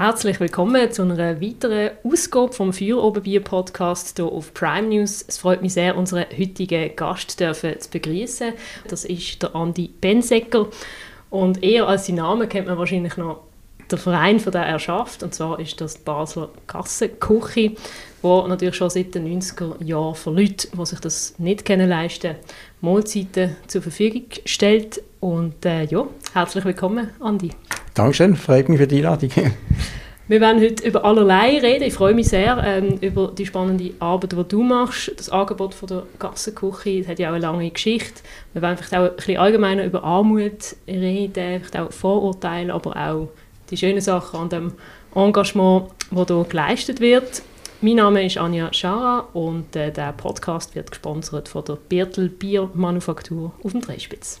Herzlich willkommen zu einer weiteren Ausgabe vom Feuerobenbier Podcast hier auf Prime News. Es freut mich sehr, unseren heutigen Gast dürfen zu begrüßen. Das ist der Andi Bensecker und eher als sein Name kennt man wahrscheinlich noch den Verein, von der er schafft. Und zwar ist das die Basler Kassenküche, wo natürlich schon seit den 90er Jahren für Leute, die sich das nicht können leisten Mahlzeiten zur Verfügung stellt. Und äh, ja, herzlich willkommen, Andi. Dankeschön, freut mich für die Einladung. Wir werden heute über allerlei reden. Ich freue mich sehr ähm, über die spannende Arbeit, die du machst. Das Angebot von der Gassenküche hat ja auch eine lange Geschichte. Wir werden vielleicht auch ein bisschen allgemeiner über Armut reden, vielleicht auch Vorurteile, aber auch die schönen Sachen an dem Engagement, das hier geleistet wird. Mein Name ist Anja Schara und äh, der Podcast wird gesponsert von der Birtel Biermanufaktur auf dem Dreispitz.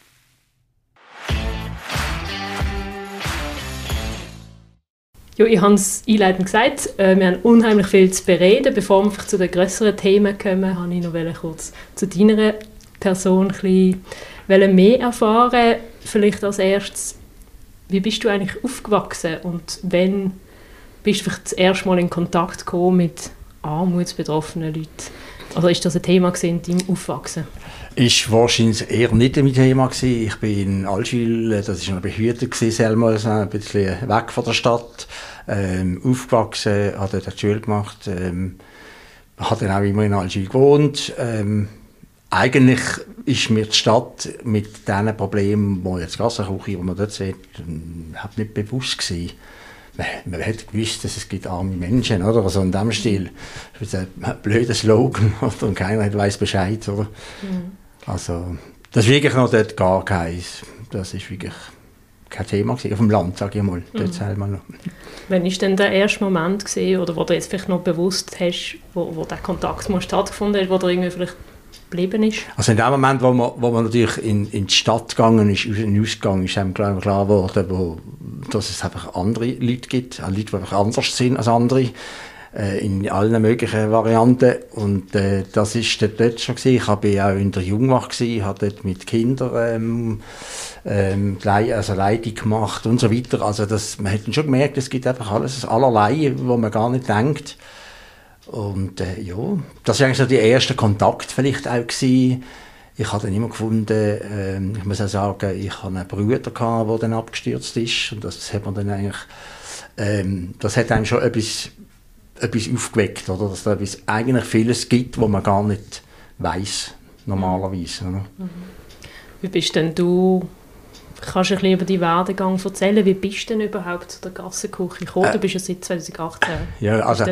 Ja, ich habe es einleitend gesagt, äh, wir haben unheimlich viel zu bereden. Bevor wir zu den größeren Themen kommen, habe ich noch kurz zu deiner Person ein bisschen mehr erfahren. Vielleicht als erstes, wie bist du eigentlich aufgewachsen und wann bist du vielleicht das erste Mal in Kontakt gekommen mit armutsbetroffenen Leuten? Also ist das ein Thema in deinem Aufwachsen? Ist wahrscheinlich eher nicht ein Thema gewesen. Ich bin in Allschwil, das ist eine Behörde gewesen, selber, ein bisschen weg von der Stadt, ähm, aufgewachsen, habe dort die Schule gemacht, ähm, habe dann auch immer in Allschwil gewohnt. Ähm, eigentlich ist mir die Stadt mit diesen Problemen, die jetzt Gassenküche, die man dort sieht, überhaupt nicht bewusst gewesen man, man hat gewusst, dass es gibt arme Menschen, oder? Also in dem Stil. Das ist ein blöder Slogan, oder? Und keiner weiß Bescheid, oder? Mhm. Also, das ist wirklich noch dort gar keins. Das ist wirklich kein Thema gewesen. Auf dem Land, sage ich mal. Dort mhm. noch. Wann war denn der erste Moment gewesen, oder wo du jetzt vielleicht noch bewusst hast, wo, wo der Kontakt mal stattgefunden hat, wo du irgendwie vielleicht geblieben ist? Also in dem Moment, wo man, wo man natürlich in, in die Stadt gegangen ist, in den Ausgang, ist einem klar, klar geworden, wo, dass es einfach andere Leute gibt, Leute, die einfach anders sind als andere äh, in allen möglichen Varianten und äh, das ist dort, dort schon gewesen. Ich habe auch in der Jungwach gewesen, habe dort mit Kindern ähm, ähm, also Leitung gemacht und so weiter. Also das, man hat schon gemerkt, es gibt einfach alles allerlei, wo man gar nicht denkt. Und äh, ja, das war eigentlich so der erste Kontakt vielleicht auch gewesen. Ich habe dann immer gefunden, äh, ich muss auch sagen, ich habe einen Bruder gehabt, der dann abgestürzt ist und das hat man dann eigentlich, ähm, das hat einem schon etwas, etwas aufgeweckt, oder? dass da etwas, eigentlich vieles gibt, wo man gar nicht weiß normalerweise. Oder? Mhm. Wie bist denn du Kannst du ein bisschen über deinen Werdegang erzählen? Wie bist du denn überhaupt zu der Gassenküche gekommen? Äh, du bist ja seit 2018 ja, also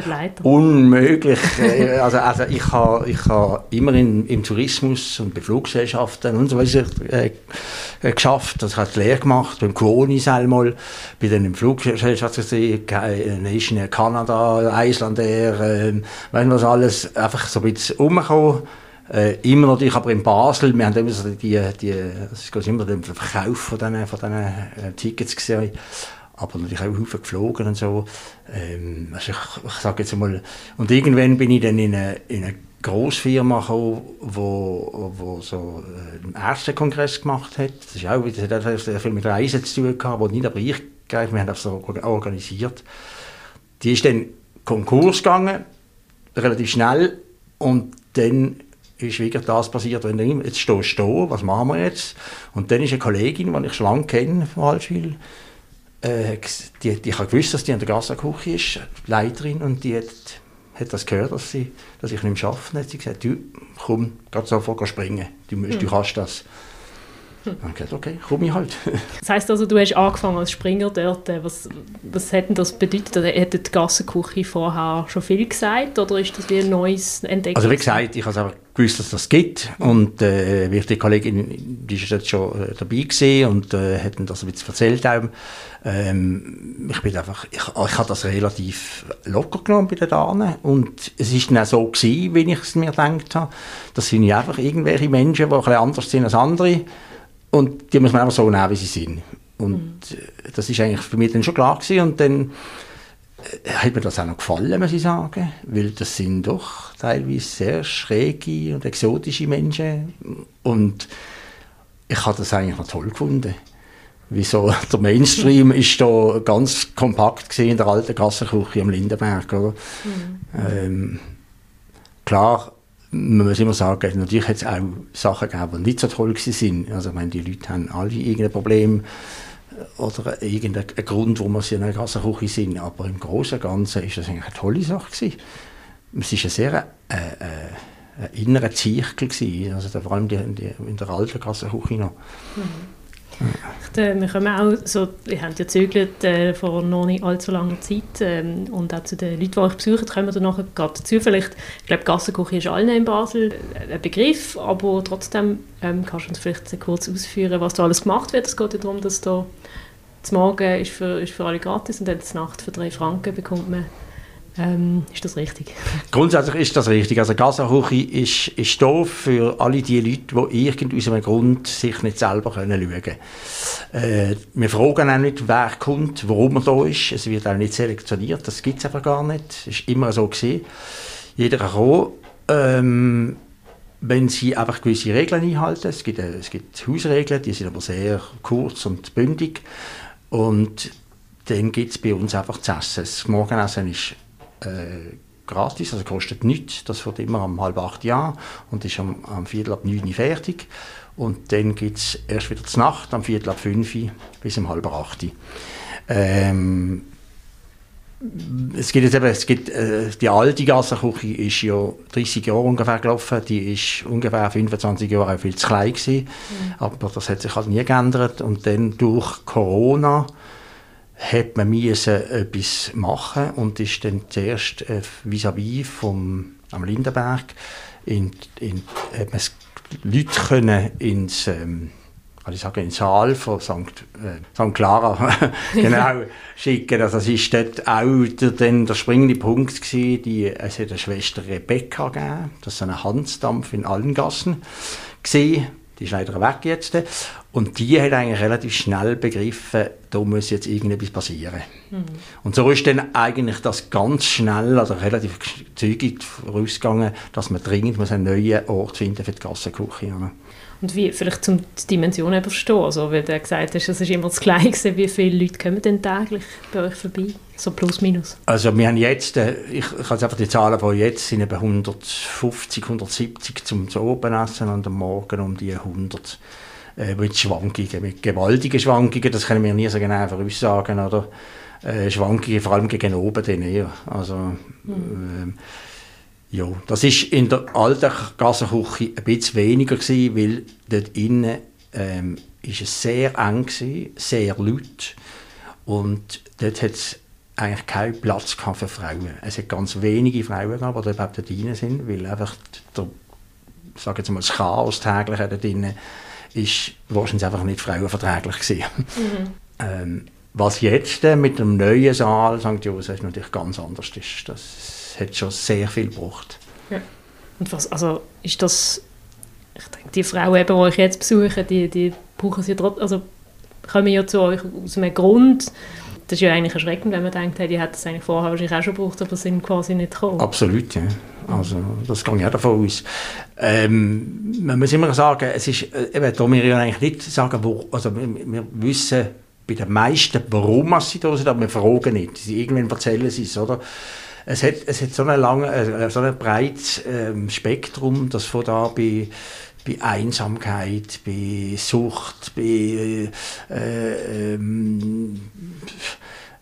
unmöglich. Äh, also, also ich habe ich ha immer in, im Tourismus und bei Fluggesellschaften und so weiter äh, äh, geschafft. Das hat Lehre gemacht, beim Kuonis einmal, bin dann im Fluggesellschaft gesehen, Nation Kanada, Icelandair, äh, wenn was alles, einfach so ein bisschen umgekommen äh, immer natürlich, aber in Basel, wir haben immer so die, die geht immer den Verkauf von diesen, von diesen äh, Tickets gesehen, aber natürlich auch Haufen geflogen und so. Ähm, also ich, ich sage jetzt mal, und irgendwann bin ich dann in eine, in eine Grossfirma gekommen, wo, wo so äh, einen Ärztekongress gemacht hat. Das ist auch das hat sehr viel mit Reisen zu tun gehabt, wo nicht aber ich wir haben das so organisiert. Die ist dann Konkurs gegangen, relativ schnell, und dann ist wirklich das passiert, wenn du jetzt stehst du, was machen wir jetzt? Und dann ist eine Kollegin, die ich schon lange kenne von Halswil, äh, die, die hat gewusst, dass die in der Gassenküche ist, Leiterin, und die hat, hat das gehört, dass, sie, dass ich nicht mehr arbeite. Dann hat sie gesagt, du, komm, gerade sofort springen, du, musst, mhm. du kannst das. Dann habe ich gesagt, okay, komme ich halt. Das heisst also, du hast angefangen als Springer dort. Was, was hat denn das bedeutet? Hat die Gassenküche vorher schon viel gesagt oder ist das wie ein neues Entdecken? Also wie gesagt, ich habe es gewusst, dass das gibt und äh, die Kollegin, die ist jetzt schon äh, dabei gewesen und äh, hat das ein bisschen erzählt. Ähm, ich bin einfach, ich, ich habe das relativ locker genommen bei den Damen und es ist dann auch so gewesen, wie ich es mir gedacht habe. Das sind ja einfach irgendwelche Menschen, die ein bisschen anders sind als andere und die muss man einfach so nehmen, wie sie sind. Und mhm. das ist eigentlich für mich dann schon klar gewesen und dann äh, hat mir das auch noch gefallen, muss ich sagen, weil das sind doch teilweise sehr schräge und exotische Menschen und ich habe das eigentlich noch toll gefunden. Wieso der Mainstream ist da ganz kompakt gesehen in der alten Gassenküche am Lindenberg, oder? Mhm. Ähm, klar, man muss immer sagen, natürlich hat es auch Sachen gegeben, die nicht so toll waren. Also ich meine, die Leute haben alle irgendein Problem oder irgendeinen Grund, warum sie in einer Gassenküche sind. Aber im Großen und Ganzen ist das eigentlich eine tolle Sache gewesen. Es war ein sehr äh, äh, innerer Zirkel gewesen, also vor allem die, die, in der alten Gassenküche noch. Mhm. Wir kommen auch so, wir haben ja gezögert äh, vor noch nicht allzu langer Zeit ähm, und auch zu den Leuten, die euch besuchen, kommen wir nachher gerade dazu. Vielleicht, ich glaube, Gassenküche ist allen in Basel ein Begriff, aber trotzdem ähm, kannst du uns vielleicht kurz ausführen, was da alles gemacht wird. Es geht ja darum, dass da das Morgen ist für, ist für alle gratis und dann die Nacht für drei Franken bekommt man ähm, ist das richtig? Grundsätzlich ist das richtig. Also Gasahuchi ist, ist da für alle die Leute, die irgendwie aus einem Grund sich nicht selber schauen können. Äh, wir fragen auch nicht, wer kommt, warum er da ist. Es wird auch nicht selektioniert. Das gibt es einfach gar nicht. Es ist immer so gewesen. Jeder kann kommen. Ähm, wenn sie einfach gewisse Regeln einhalten. Es gibt, äh, es gibt Hausregeln, die sind aber sehr kurz und bündig. Und dann gibt es bei uns einfach zu essen. Das Morgenessen ist äh, gratis, also kostet nichts. Das wird immer um halb acht Jahr und ist am, am Viertel ab neun fertig. Und dann gibt es erst wieder zur Nacht, am Viertel ab fünf bis um halb acht. Ähm, es gibt jetzt eben, es gibt, äh, die alte Gassenküche ist ja 30 Jahre ungefähr gelaufen, die ist ungefähr 25 Jahre viel zu klein gewesen, mhm. aber das hat sich halt nie geändert und dann durch Corona hat man müssen etwas machen und ist dann zuerst äh, vis-à-vis vom am Lindenberg in, in, hat man Leute können ins ähm, kann ich sagen, in den Saal von St. Äh, St. Clara genau, schicken. Also es war dort auch der, dann der springende Punkt gewesen, die, es hat eine Schwester Rebecca gegeben, das ist ein Hansdampf in allen Gassen gewesen. Die ist leider weg jetzt. Und die hat eigentlich relativ schnell begriffen, da muss jetzt irgendetwas passieren. Mhm. Und so ist dann eigentlich das ganz schnell, also relativ zügig vorausgegangen, dass man dringend muss einen neuen Ort finden für die Gassenküche. Und wie, vielleicht zum die Dimension eben verstehen, also, weil du gesagt hast, es ist immer das Gleiche, wie viele Leute kommen denn täglich bei euch vorbei? So plus minus. Also wir haben jetzt, äh, ich, ich habe einfach die Zahlen von jetzt, sind etwa 150, 170 zum Obenessen und am Morgen um die 100 äh, mit Schwankungen, mit gewaltigen Schwankungen, das können wir nie so genau voraussagen, oder? Äh, Schwankungen vor allem gegen oben dann eher. Also, mhm. äh, ja, das ist in der alten Gassenküche ein bisschen weniger gewesen, weil dort innen ähm, ist es sehr eng gewesen, sehr laut und dort hat es eigentlich keinen Platz für Frauen. Es hat ganz wenige Frauen gehabt, die überhaupt dort drin sind, weil einfach der, sag jetzt mal, das Chaos täglich dort drinnen ist wahrscheinlich einfach nicht frauenverträglich gewesen. Mhm. ähm, was jetzt äh, mit dem neuen Saal St. Josef natürlich ganz anders ist. Das hat schon sehr viel gebraucht. Ja. Und was, also ist das, ich denke, die Frauen, die euch jetzt besuchen, die, die brauchen sie trotzdem, also kommen ja zu euch aus einem Grund, das ist ja eigentlich erschreckend, wenn man denkt, hey, die hätten es eigentlich vorher wahrscheinlich auch schon gebraucht, aber sind quasi nicht gekommen. Absolut, ja. Also, das geht ja davon aus. Ähm, man muss immer sagen, es ist, äh, eben, da wir ja eigentlich nicht sagen, wo, also wir, wir wissen bei den meisten, warum sie da sind, aber wir fragen nicht. Irgendwann erzählen sie es, oder? Es hat, es hat so ein, lange, äh, so ein breites ähm, Spektrum, das von da bei bei Einsamkeit, bei Sucht, bei äh, ähm,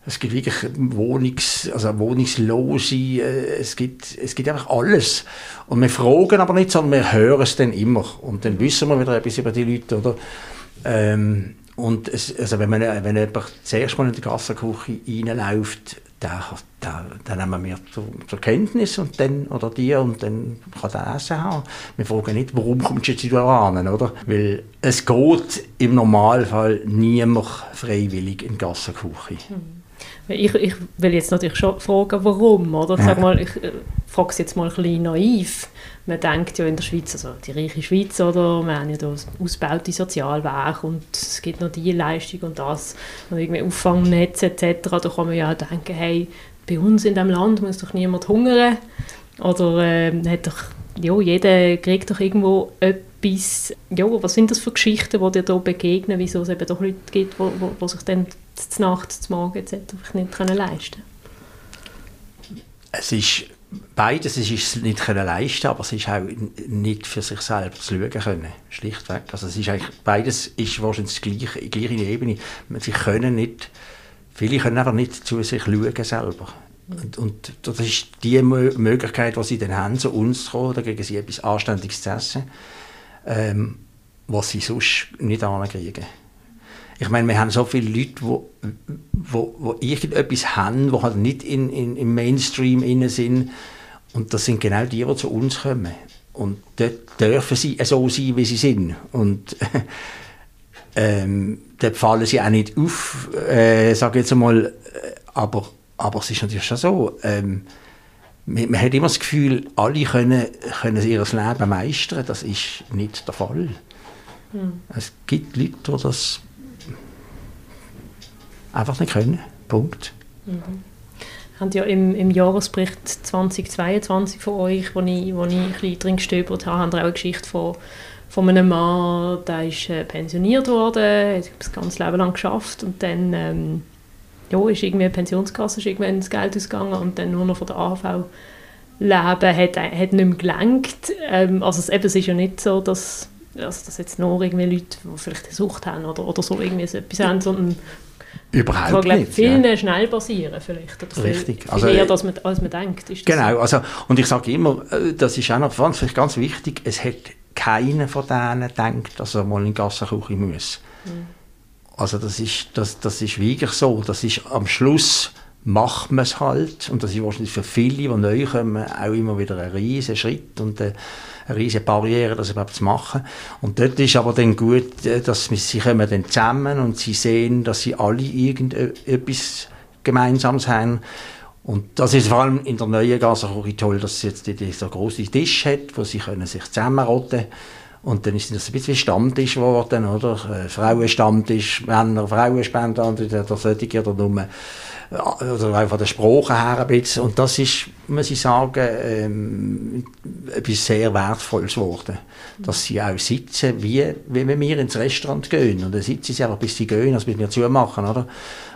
es gibt wirklich Wohnungs, also Wohnungslose, äh, es gibt, es gibt einfach alles. Und wir fragen aber nicht, sondern wir hören es dann immer. Und dann wissen wir wieder etwas über die Leute, oder? Ähm, und es, also wenn, man, wenn jemand zuerst mal in die Gassenküche reinläuft, den, den, den nehmen wir zur, zur, Kenntnis und dann, oder die, und dann kann der Essen haben. Wir fragen nicht, warum kommst du jetzt hier an, oder? Weil es geht im Normalfall niemand freiwillig in die Gassenküche. Mhm. Ich, ich will jetzt natürlich schon fragen, warum, oder? Ich, sag mal, ich äh, frage es jetzt mal ein bisschen naiv. Man denkt ja in der Schweiz, also die reiche Schweiz, oder? Wir haben ja da ausgebaute Sozialwerke und es gibt noch die Leistung und das und irgendwie Auffangnetz etc. Da kann man ja auch denken, hey, bei uns in diesem Land muss doch niemand hungern. Oder äh, hat doch, ja, jeder kriegt doch irgendwo etwas. Ja, was sind das für Geschichten, die dir da begegnen, wieso es eben doch Leute gibt, die sich dann die Nacht, zum Morgen etc. nicht können leisten Es ist beides es ist nicht können leisten, aber es ist auch nicht für sich selbst zu schauen können, schlichtweg. Also es ist eigentlich, beides ist wahrscheinlich die gleiche, gleiche Ebene. Sie können nicht, viele können einfach nicht zu sich schauen selber. Und, und das ist die Möglichkeit, die sie dann haben, zu uns zu kommen, kriegen sie etwas Anständiges zu essen, ähm, was sie sonst nicht ankriegen. Ich meine, wir haben so viele Leute, die wo, wo, wo irgendetwas haben, die halt nicht in, in, im Mainstream innen sind. Und das sind genau die, die zu uns kommen. Und dort dürfen sie so sein, wie sie sind. Und ähm, dort fallen sie auch nicht auf, äh, sage jetzt einmal. Aber, aber es ist natürlich schon so. Ähm, man, man, hat immer das Gefühl, alle können, können ihr Leben meistern. Das ist nicht der Fall. Hm. Es gibt Leute, die das einfach nicht können. Punkt. Mhm. Haben ja im, im Jahresbericht 2022 von euch, wo ich, wo ich ein bisschen drin gestöbert habe, haben auch eine Geschichte von, von einem Mann, der ist äh, pensioniert worden, hat das ganze Leben lang geschafft und dann ähm, ja, ist irgendwie Pensionskasse ist irgendwann das Geld ausgegangen und dann nur noch von der AHV leben hat, hat nicht mehr gelenkt. Ähm, also es, eben, es ist ja nicht so, dass also dass jetzt nur irgendwie Leute, die vielleicht eine Sucht haben oder, oder so irgendwie so etwas haben, sondern Überhaupt kann, glaub, nicht. viel ja. schnell passieren vielleicht. Oder Richtig. Viel, also, eher, als man, als man denkt. genau, so? also, und ich sage immer, äh, das ist auch noch ganz, ganz wichtig, es hat keiner von denen gedacht, dass er mal in die Gassenküche muss. Mhm. Also das ist, das, das ist wirklich so. Das ist am Schluss macht man es halt. Und das ist wahrscheinlich für viele, die neu kommen, auch immer wieder ein riesiger Schritt und äh, eine riesige Barriere, das überhaupt zu machen. Und dort ist aber dann gut, äh, dass sie kommen dann zusammen und sie sehen, dass sie alle irgendetwas Gemeinsames haben. Und das ist vor allem in der neuen Gaserküche toll, dass sie jetzt dieser große Tisch hat, wo sie können sich zusammenrotten und dann ist das ein bisschen wie Stammtisch geworden, oder? Äh, Frauenstammtisch, Männer, Frauenspender, und der solche oder nur oder auch von der Sprache her ein bisschen. Und das ist, muss ich sagen, ähm, etwas sehr Wertvolles geworden. Dass sie auch sitzen, wie, wie wenn wir ins Restaurant gehen. Und dann sitzen sie einfach, bis sie gehen, also bis wir zumachen, oder?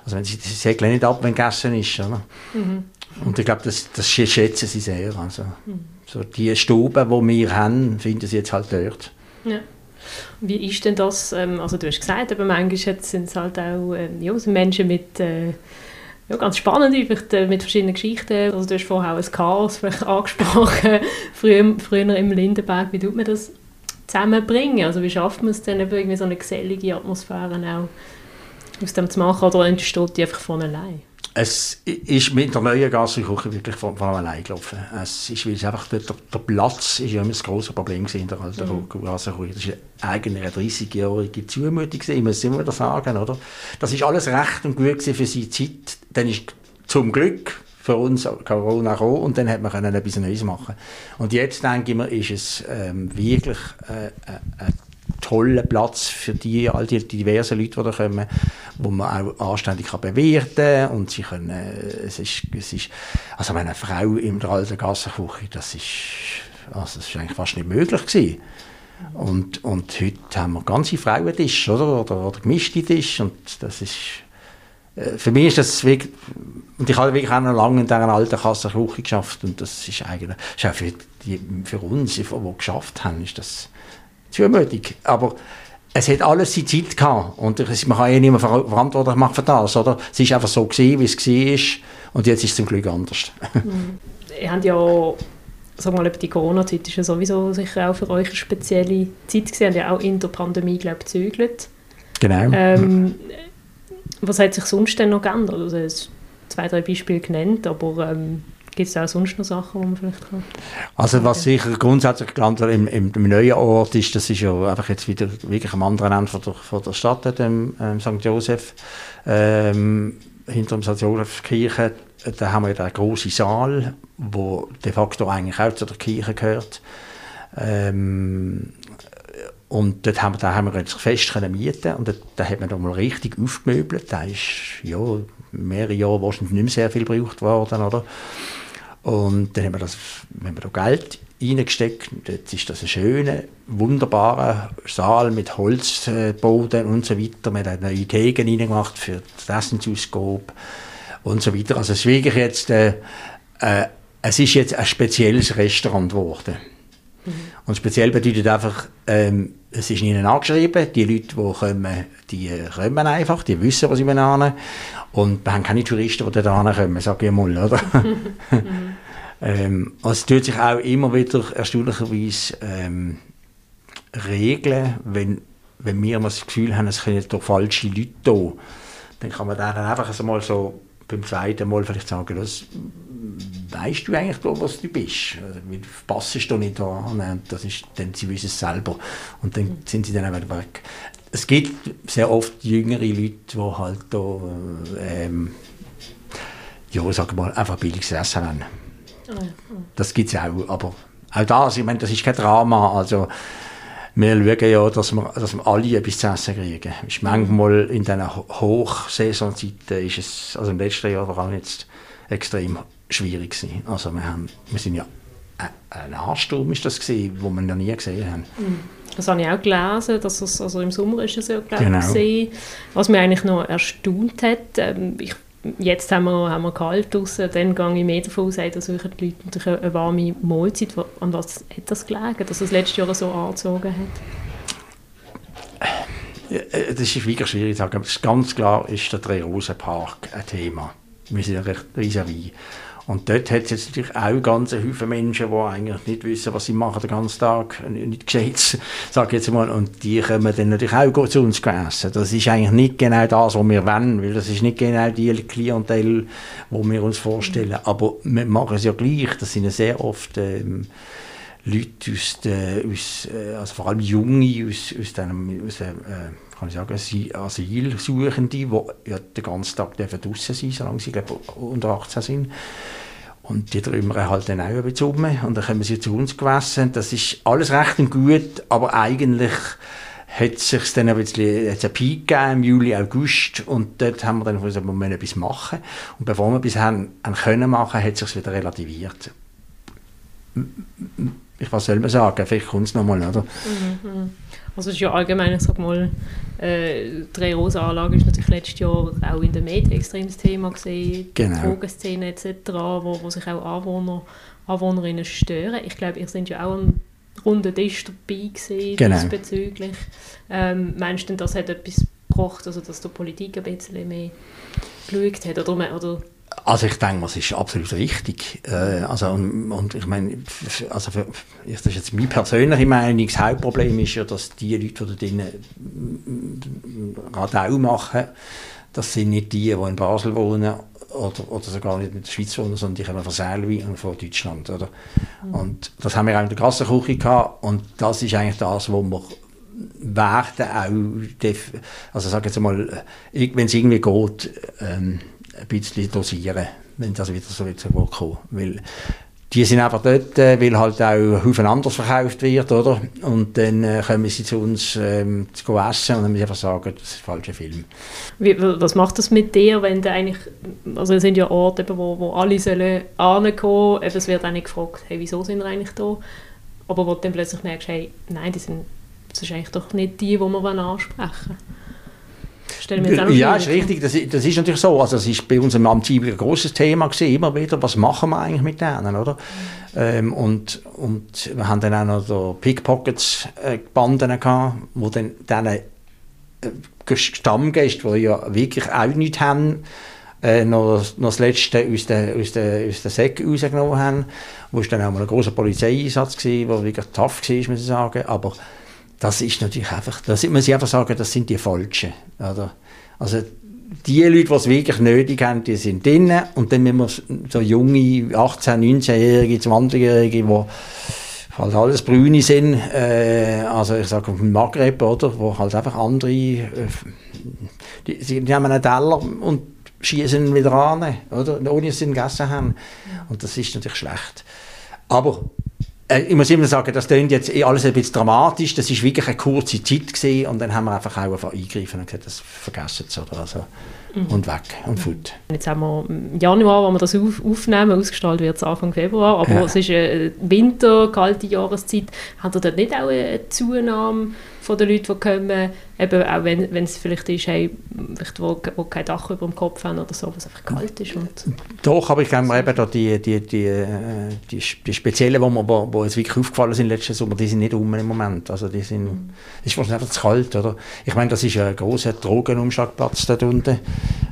Also wenn sie, sie sägeln nicht ab, wenn gegessen ist, oder? Mhm. Und ich glaube, das, das schätzen sie sehr. Also, mhm. so die Stube, die wir haben, finden sie jetzt halt dort. Ja. Wie ist denn das, ähm, also du hast gesagt, aber manchmal sind es halt auch ähm, ja, Menschen mit äh, ja, ganz spannend vielleicht, äh, mit verschiedenen Geschichten. Also du hast vorher auch ein Chaos angesprochen, früher, früher im Lindenberg. Wie tut man das zusammenbringen? Also wie schafft man es dann irgendwie so eine gesellige Atmosphäre auch aus dem zu machen oder entsteht die einfach von allein? Es ist mit der neuen Gassenküche wirklich von, von allein gelaufen. Es ist, weil es einfach der, der Platz ist ja immer das große Problem in der alten mhm. Gassenküche. Das war eigentlich eine 30-jährige Zumutung, ich muss immer wieder sagen. Oder? Das ist alles recht und gut für seine Zeit. Dann ist zum Glück für uns Corona gekommen und dann hat man können etwas Neues machen Und jetzt denke ich mir, ist es ähm, wirklich äh, äh, toller Platz für die, all die, diversen Leute, die da kommen, wo man auch anständig kann bewerten kann und sie können, äh, es ist, es ist, also eine Frau in der alten Gassenküche, das ist, also das ist eigentlich fast nicht möglich gewesen. Und, und heute haben wir ganze Frauentische, oder? Oder, oder gemischte Tische und das ist, äh, für mich ist das wirklich, und ich habe wirklich auch noch lange in dieser alten Kassenküche geschafft und das ist eigentlich, ist auch für, die, für uns, die, die geschafft haben, ist das zumutig. Aber es hat alles seine Zeit gehabt und man kann ja nicht mehr verantwortlich machen für das, oder? Es ist einfach so gewesen, wie es war und jetzt ist es zum Glück anders. Ihr habt ja, sag mal, die Corona-Zeit ist ja sowieso sicher auch für euch eine spezielle Zeit gewesen. Ihr habt ja auch in der Pandemie, glaube ich, gezögert. Genau. Ähm, was hat sich sonst denn noch geändert? Also zwei, drei Beispiele genannt, aber ähm, gibt es auch sonst noch Sachen, die man vielleicht kann? Also was sicher grundsätzlich gelandet im, im, im, neuen Ort ist, das ist ja einfach jetzt wieder wirklich am anderen Ende von der, von der Stadt, dem ähm, St. Josef, ähm, hinter dem St. Josef Kirche, da haben wir den großen Saal, wo de facto eigentlich auch zu der Kirche gehört. Ähm, und dort haben wir, da haben wir fest können mieten und da hat man da mal richtig aufgemöbelt. Da ist ja mehrere Jahre wahrscheinlich nicht mehr sehr viel gebraucht worden, oder? Und dann haben wir, das, haben wir da Geld reingesteckt. Jetzt ist das ein schöner, wunderbarer Saal mit Holzboden und so weiter. Wir haben neue Theken reingemacht für das Essensausgabe und so weiter. Also es ist wirklich jetzt, äh, äh, es ist jetzt ein spezielles Restaurant geworden. Mhm. Und speziell bedeutet einfach, ähm, es ist ihnen angeschrieben, die Leute, die kommen, die kommen einfach, die wissen, was sie wollen. Und wir haben keine Touristen, die da kommen, sage ich mal, oder? ähm, also es tut sich auch immer wieder erstaunlicherweise ähm, regeln, wenn, wenn wir das Gefühl haben, es können doch falsche Leute da, dann kann man dann einfach also mal so beim zweiten Mal vielleicht sagen, das weißt du eigentlich, was du bist. Du passest du nicht an. Das ist, dann, sie wissen es selber. Und dann sind sie dann auch wieder weg. Es gibt sehr oft jüngere Leute, die halt da, ähm, ja, sagen wir mal, einfach billiges Essen haben. Das gibt es auch, aber auch das, ich meine, das ist kein Drama, also wir schauen ja, dass wir, dass wir alle etwas zu essen kriegen. Ist manchmal in diesen Hochsaisonzeiten ist es, also im letzten Jahr vor allem jetzt, extrem schwierig gewesen. Also wir, haben, wir sind ja ein Ansturm ist das gewesen, wo wir noch nie gesehen haben. Mhm. Das habe ich auch gelesen, dass es, also im Sommer ist es ja glaube genau. Gewesen. Was mich eigentlich noch erstaunt hat, ähm, ich, jetzt haben wir, haben wir kalt draußen, dann gehe ich mehr davon aus, dass die Leute natürlich eine warme Mahlzeit, an was hat das gelegen, dass es letztes Jahr so angezogen hat? Äh, das ist wirklich schwierig zu sagen, ganz klar ist der Drei-Rosen-Park ein Thema. Wir sind recht vis-à-vis. Und dort hat es jetzt natürlich auch ganz Haufen Menschen, die eigentlich nicht wissen, was sie machen den ganzen Tag, nicht gescheit, sage ich jetzt mal, und die kommen dann natürlich auch zu uns essen. Das ist eigentlich nicht genau das, was wir wollen, weil das ist nicht genau die Klientel, die wir uns vorstellen. Aber wir machen es ja gleich, das sind ja sehr oft ähm, Leute aus, der, aus äh, also vor allem Junge aus, aus, dem, aus dem äh, kann ich sagen, Asylsuchende, die ja den ganzen Tag draußen sein solange sie glaube, unter 18 sind. Und die trümmern halt dann auch ein bisschen um und dann kommen sie zu uns gewesen. Das ist alles recht und gut, aber eigentlich hat es sich dann ein bisschen jetzt einen Peak gegeben im Juli, August und dort haben wir dann gesagt, wir müssen etwas machen. Und bevor wir etwas haben, haben können machen, hat es sich wieder relativiert. Ich, was soll man sagen? Vielleicht kommt es nochmal, oder? Mhm. Also es ist ja allgemein, ich sag mal, äh, die Rosa-Anlage ist natürlich letztes Jahr auch in den Medien extrem das Thema gesehen, genau. die Drogenszene etc., wo, wo sich auch Anwohner, Anwohnerinnen stören. Ich glaube, ihr seid ja auch am runden Tisch dabei gewesen genau. diesbezüglich. Ähm, meinst du denn, das hat etwas gebracht, also dass die Politik ein bisschen mehr geschaut hat? Oder, oder also ich denke, das ist absolut richtig. Äh, also und, und, ich meine, also für, das ist jetzt meine persönliche Meinung, das Hauptproblem ist ja, dass die Leute, die da drinnen Radau machen, das sind nicht die, die in Basel wohnen oder, oder sogar nicht in der Schweiz wohnen, sondern die kommen von Selwi und von Deutschland. Oder? Mhm. Und das haben wir auch in der Gassenküche gehabt und das ist eigentlich das, wo wir werden auch, also sag jetzt mal, wenn es irgendwie geht, ähm, ein bisschen dosieren, wenn das wieder so wird kommen. Weil die sind einfach dort, äh, weil halt auch Haufen anders verkauft wird, oder? Und dann äh, kommen sie zu uns ähm, zu essen und dann müssen wir einfach sagen, das ist ein falscher Film. Wie, was macht das mit dir, wenn du eigentlich, also es sind ja Orte, wo, wo alle sollen ankommen, es wird nicht gefragt, hey, wieso sind wir eigentlich da? Aber wo du dann plötzlich merkst, hey, nein, die sind, das ist eigentlich doch nicht die, die wir ansprechen wollen stelle mir jetzt Ja, ist richtig. Das, das, ist natürlich so. Also, das ist bei uns im Amt ein großes Thema gewesen, immer wieder. Was machen wir eigentlich mit denen, oder? Ähm, und, und wir haben dann auch noch Pickpockets äh, Banden gehabt, wo dann denen äh, Stammgäste, die ja wirklich auch nichts haben, äh, noch, noch das Letzte aus der, aus der, aus der Säcke rausgenommen haben. Wo es dann auch mal ein großer Polizeieinsatz war, der wirklich tough war, muss ich sagen. Aber das ist natürlich einfach, da muss ich einfach sagen, das sind die Falschen. Oder? Also die Leute, die es wirklich nötig haben, die sind drinnen. Und dann müssen wir so junge, 18-, 19-Jährige, 20-Jährige, die halt alles Brüne sind, äh, also ich sage vom Maghreb, oder, wo halt einfach andere, äh, die, die haben einen Teller und schießen wieder an, oder, ohne dass sie ihn gegessen haben. Und das ist natürlich schlecht. Aber ich muss immer sagen, das klingt jetzt eh alles ein bisschen dramatisch. Das ist wirklich eine kurze Zeit gewesen und dann haben wir einfach auch eingegriffen und gesagt, das vergessen sie oder also mhm. und weg und mhm. Food. Jetzt haben wir im Januar, wo wir das auf, aufnehmen, ausgestrahlt wird es Anfang Februar, aber ja. es ist eine Winter, kalte Jahreszeit. Hat er dort nicht auch eine Zunahme von den Leuten, die kommen, eben auch wenn, wenn es vielleicht ist, hey, vielleicht wo, wo kein Dach über dem Kopf haben oder so, was einfach kalt ist. Und Doch, aber ich glaube eben da die, die, die, äh, die, die Speziellen, die mir wo, wo jetzt wirklich aufgefallen sind letzten Sommer, die sind nicht um im Moment. Also die sind, mhm. ist wahrscheinlich einfach zu kalt, oder? Ich meine, das ist ein großer Drogenumschlagplatz dort unten.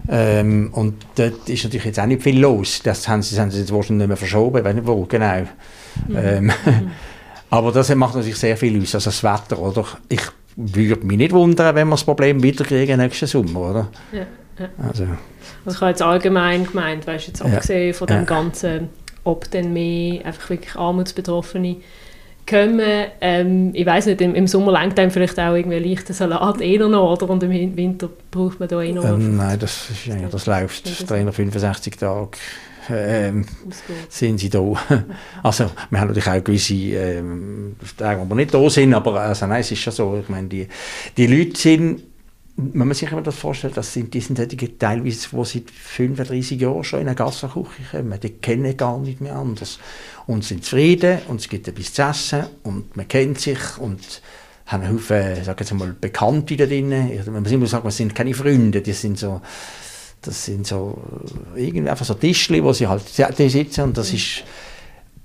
Ähm, und dort ist natürlich jetzt auch nicht viel los. Das haben sie, haben sie jetzt wahrscheinlich nicht mehr verschoben, ich weiß nicht wo, genau. Mhm. Ähm, mhm. Aber das macht natürlich sehr viel aus, also das Wetter, oder? Ich würde mich nicht wundern, wenn wir das Problem wieder kriegen nächsten Sommer, oder? Ja, ja. Also. also ich habe jetzt allgemein gemeint, weißt jetzt abgesehen ja, von dem. Ganzen, ob denn mehr einfach wirklich Armutsbetroffene kommen, ähm, ich weiß nicht, im, im Sommer lenkt einem vielleicht auch irgendwie leichter Salat eher noch, oder? Und im Winter braucht man da eh noch... Ähm, nein, das, ist, ja, das läuft 365 Tage ähm, sind sie da. Also, wir haben natürlich auch gewisse ähm, Tage, wo wir nicht da sind, aber also, nein, es ist schon so. Ich meine, die, die Leute sind, wenn man sich das vorstellt, das sind, die sind solche teilweise, die seit 35 Jahren schon in eine Gassenküche kommen, die kennen gar nicht mehr anders und sind zufrieden und es gibt etwas zu essen und man kennt sich und haben einen Haufen, sag jetzt mal, Bekannte da drin. Man muss immer sagen, wir sind keine Freunde, die sind so das sind so irgendwie einfach so Tischli, wo sie halt sitzen und das ist,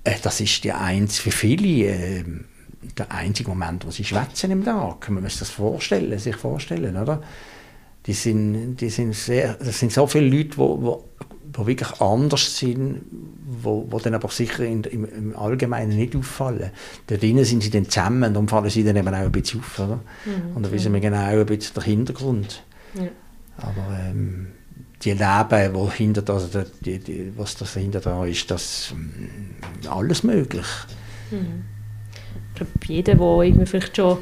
äh, das ist die eins für viele äh, der einzige Moment, wo sie schwätzen im Tag. Man muss sich das vorstellen, sich vorstellen, oder? Die sind, die sind sehr, das sind so viele Leute, wo, wo, wo wirklich anders sind, wo, wo dann aber sicher in, im, im, Allgemeinen nicht auffallen. Da drinnen sind sie dann zusammen und dann fallen sie dann eben auch ein bisschen auf, oder? Mhm, und dann wissen wir genau ein bisschen den Hintergrund. Ja. Aber ähm, die Leben, wo hinter das, die, die, was das dahinter da ist, das mm, alles möglich. Mhm. Ich glaube, jeder, der irgendwie vielleicht schon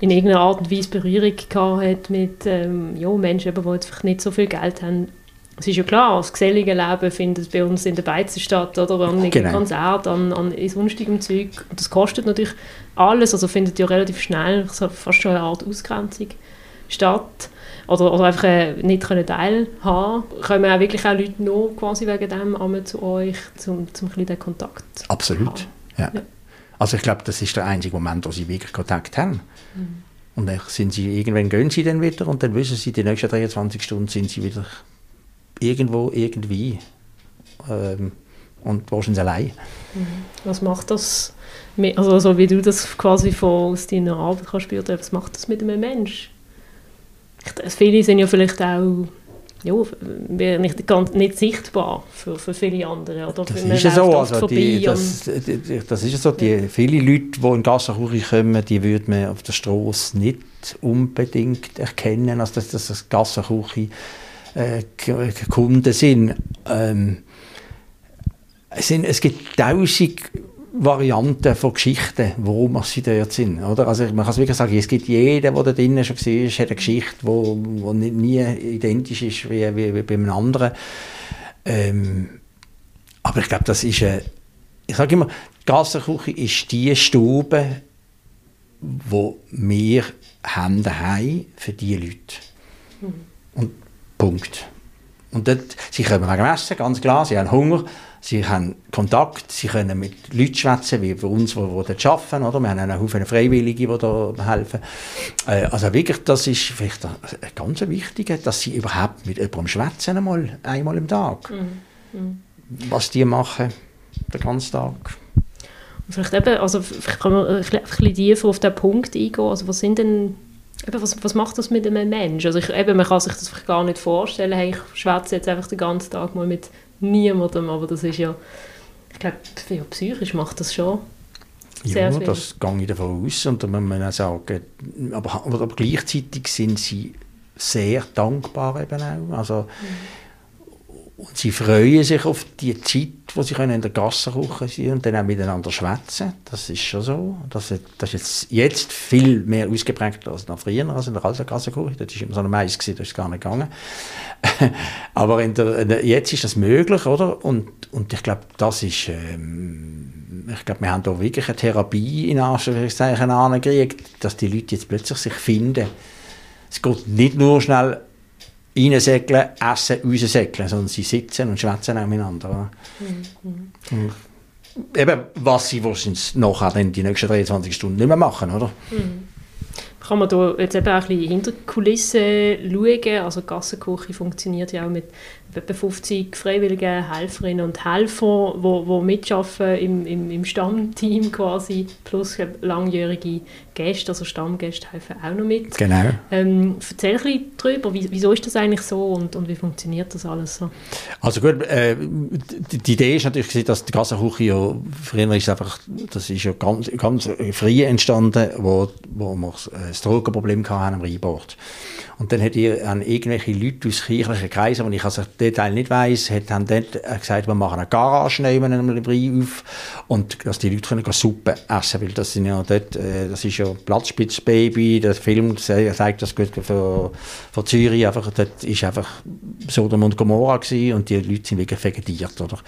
in irgendeiner Art und Weise Berührung gehabt hat mit ähm, ja, Menschen, die jetzt vielleicht nicht so viel Geld haben, es ist ja klar, das gesellige Leben findet bei uns in der Beizen statt, oder an genau. Konzert, an, an sonstigem Zeug. Und das kostet natürlich alles, also findet ja relativ schnell fast schon eine Art Ausgrenzung statt oder, oder einfach äh, nicht können teilhaben kommen auch wirklich auch Leute noch quasi wegen dem einmal zu euch, zum, zum ein den Kontakt Absolut, ja. ja. Also ich glaube, das ist der einzige Moment, wo sie wirklich Kontakt haben. Mhm. Und dann sind sie, irgendwann gehen sie dann wieder und dann wissen sie, die nächsten 23 Stunden sind sie wieder irgendwo, irgendwie. Ähm, und wahrscheinlich allein. Mhm. Was macht das, mit, also so wie du das quasi von, aus deiner Arbeit kannst spüren, was macht das mit einem Menschen? Viele sind ja vielleicht auch ja, nicht, ganz, nicht sichtbar für, für viele andere. Oder? Das ist ja so. Also die, das, das ist so. Die, viele Leute, die in Gassenküche kommen, die würde man auf der Straße nicht unbedingt erkennen, als dass das Gassenküche äh, Kunden sind. Ähm, es, sind. es gibt tausend Varianten von Geschichten, warum sie dort sind. Oder? Also man kann es wirklich sagen, es gibt jeden, der da drinnen schon war, hat eine Geschichte, die wo, wo nie identisch ist wie, wie, wie bei einem anderen. Ähm, aber ich glaube, das ist eine, ich sage immer, die Gassenküche ist die Stube, wo wir haben daheim für diese Leute. Mhm. Und Punkt. Und dort, sie kommen wegen Essen, ganz klar, sie haben Hunger, Sie haben Kontakt, sie können mit Leuten schwätzen, wie bei uns, die, die dort arbeiten. Oder? Wir haben einen Haufen Freiwillige, die da helfen. Äh, also wirklich, das ist vielleicht ein ganz wichtig, dass sie überhaupt mit jemandem schwätzen einmal, einmal im Tag. Mhm. Mhm. Was die machen, den ganzen Tag. Und vielleicht eben, also vielleicht kann man ein bisschen tiefer auf den Punkt eingehen. Also was sind denn Eben, was, was macht das mit einem Menschen? Also ich, eben, man kann sich das gar nicht vorstellen, hey, ich schwätze jetzt einfach den ganzen Tag mal mit niemandem, aber das ist ja, ich glaube, ja, psychisch macht das schon sehr ja, viel. das gehe ich davon aus und dann muss man auch sagen, aber, aber, aber gleichzeitig sind sie sehr dankbar eben auch. Also, mhm und sie freuen sich auf die Zeit, wo sie können in der Gasse kochen sind und dann auch miteinander schwätzen. Das ist schon so. Das, das ist jetzt, jetzt viel mehr ausgeprägt als noch früher, als in der alten Gassenküche. Das war immer so ein Mais, das ist gar nicht gegangen. Aber in der, in der, jetzt ist das möglich, oder? Und, und ich glaube, das ist, ähm, ich glaube, wir haben da wirklich eine Therapie in Anführungszeichen angekriegt, dass die Leute jetzt plötzlich sich finden. Es geht nicht nur schnell reinsäckeln, essen, raussäckeln, sondern sie sitzen und schwätzen auch miteinander. Mhm. Und eben, was sie wahrscheinlich nachher dann die nächsten 23 Stunden nicht mehr machen, oder? Mhm. Kann man da jetzt eben auch ein bisschen hinter die Kulissen schauen? Also Gassenküche funktioniert ja auch mit etwa 50 freiwilligen Helferinnen und Helfer, die, die mitarbeiten im, im, im Stammteam quasi, plus langjährige Gäste, also Stammgäste helfen auch noch mit. Genau. Ähm, erzähl ein bisschen darüber, wieso ist das eigentlich so und, und wie funktioniert das alles so? Also gut, äh, die, die, Idee ist natürlich, dass die Gassenküche ja, früher ist einfach, das ist ja ganz, ganz früh entstanden, wo, wo wir das Drogenproblem hatten am Rheinbord. Und dann hat ihr an irgendwelche Leute aus kirchlichen Kreisen, die ich also Detail nicht weiss, hat dann dort gesagt, wir machen eine Garage nehmen einem Rhein auf und dass die Leute können Suppe essen, weil das sind ja dort, äh, das ist ja Platzspitzbaby, der Film zeigt das gut für, für Zürich, einfach, dort ist einfach Sodom und Gomorra gewesen und die Leute sind wirklich vegetiert, oder?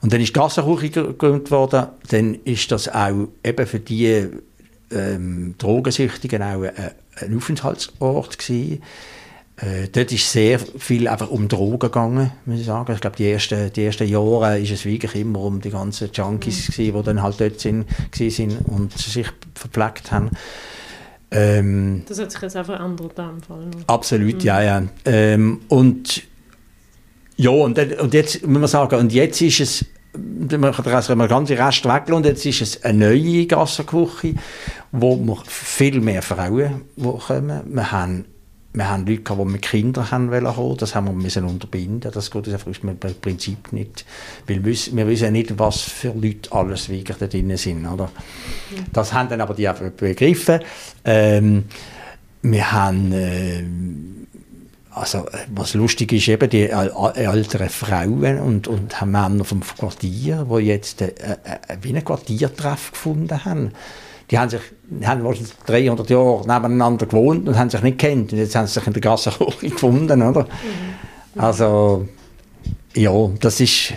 Und dann ist die Gassenküche gegründet worden, dann ist das auch eben für die ähm, Drogensüchtigen auch ein, ein Aufenthaltsort gewesen. Äh, dort ist sehr viel einfach um Drogen gegangen, muss ich sagen. Ich glaube, die ersten, die ersten Jahre ist es wirklich immer um die ganzen Junkies mhm. gewesen, die dann halt dort sind, sind und sich verpflegt haben. Ähm, das hat sich jetzt auch verändert in Fall. Absolut, mhm. ja, ja. Ähm, und ja, und, und jetzt muss man sagen, und jetzt ist es man kann den ganzen Rest weglassen. Und jetzt ist es eine neue Gassenküche, wo wir viel mehr Frauen kommen. Wir haben wir haben Leute, die mit Kindern haben wollen das haben wir müssen unterbinden. Das geht uns einfach im Prinzip nicht. Weil wir, wissen ja nicht, was für Leute alles wirklich da drin sind. Oder? Das haben dann aber die einfach begriffen. Ähm, wir haben, äh, also, was lustig ist, eben die älteren Frauen und, und Männer vom Quartier, die jetzt äh, äh, wie ein Quartiertreff gefunden haben die haben sich haben 300 Jahre nebeneinander gewohnt und haben sich nicht kennt und jetzt haben sie sich in der Gasse gefunden, oder? Mhm. Also ja, das ist,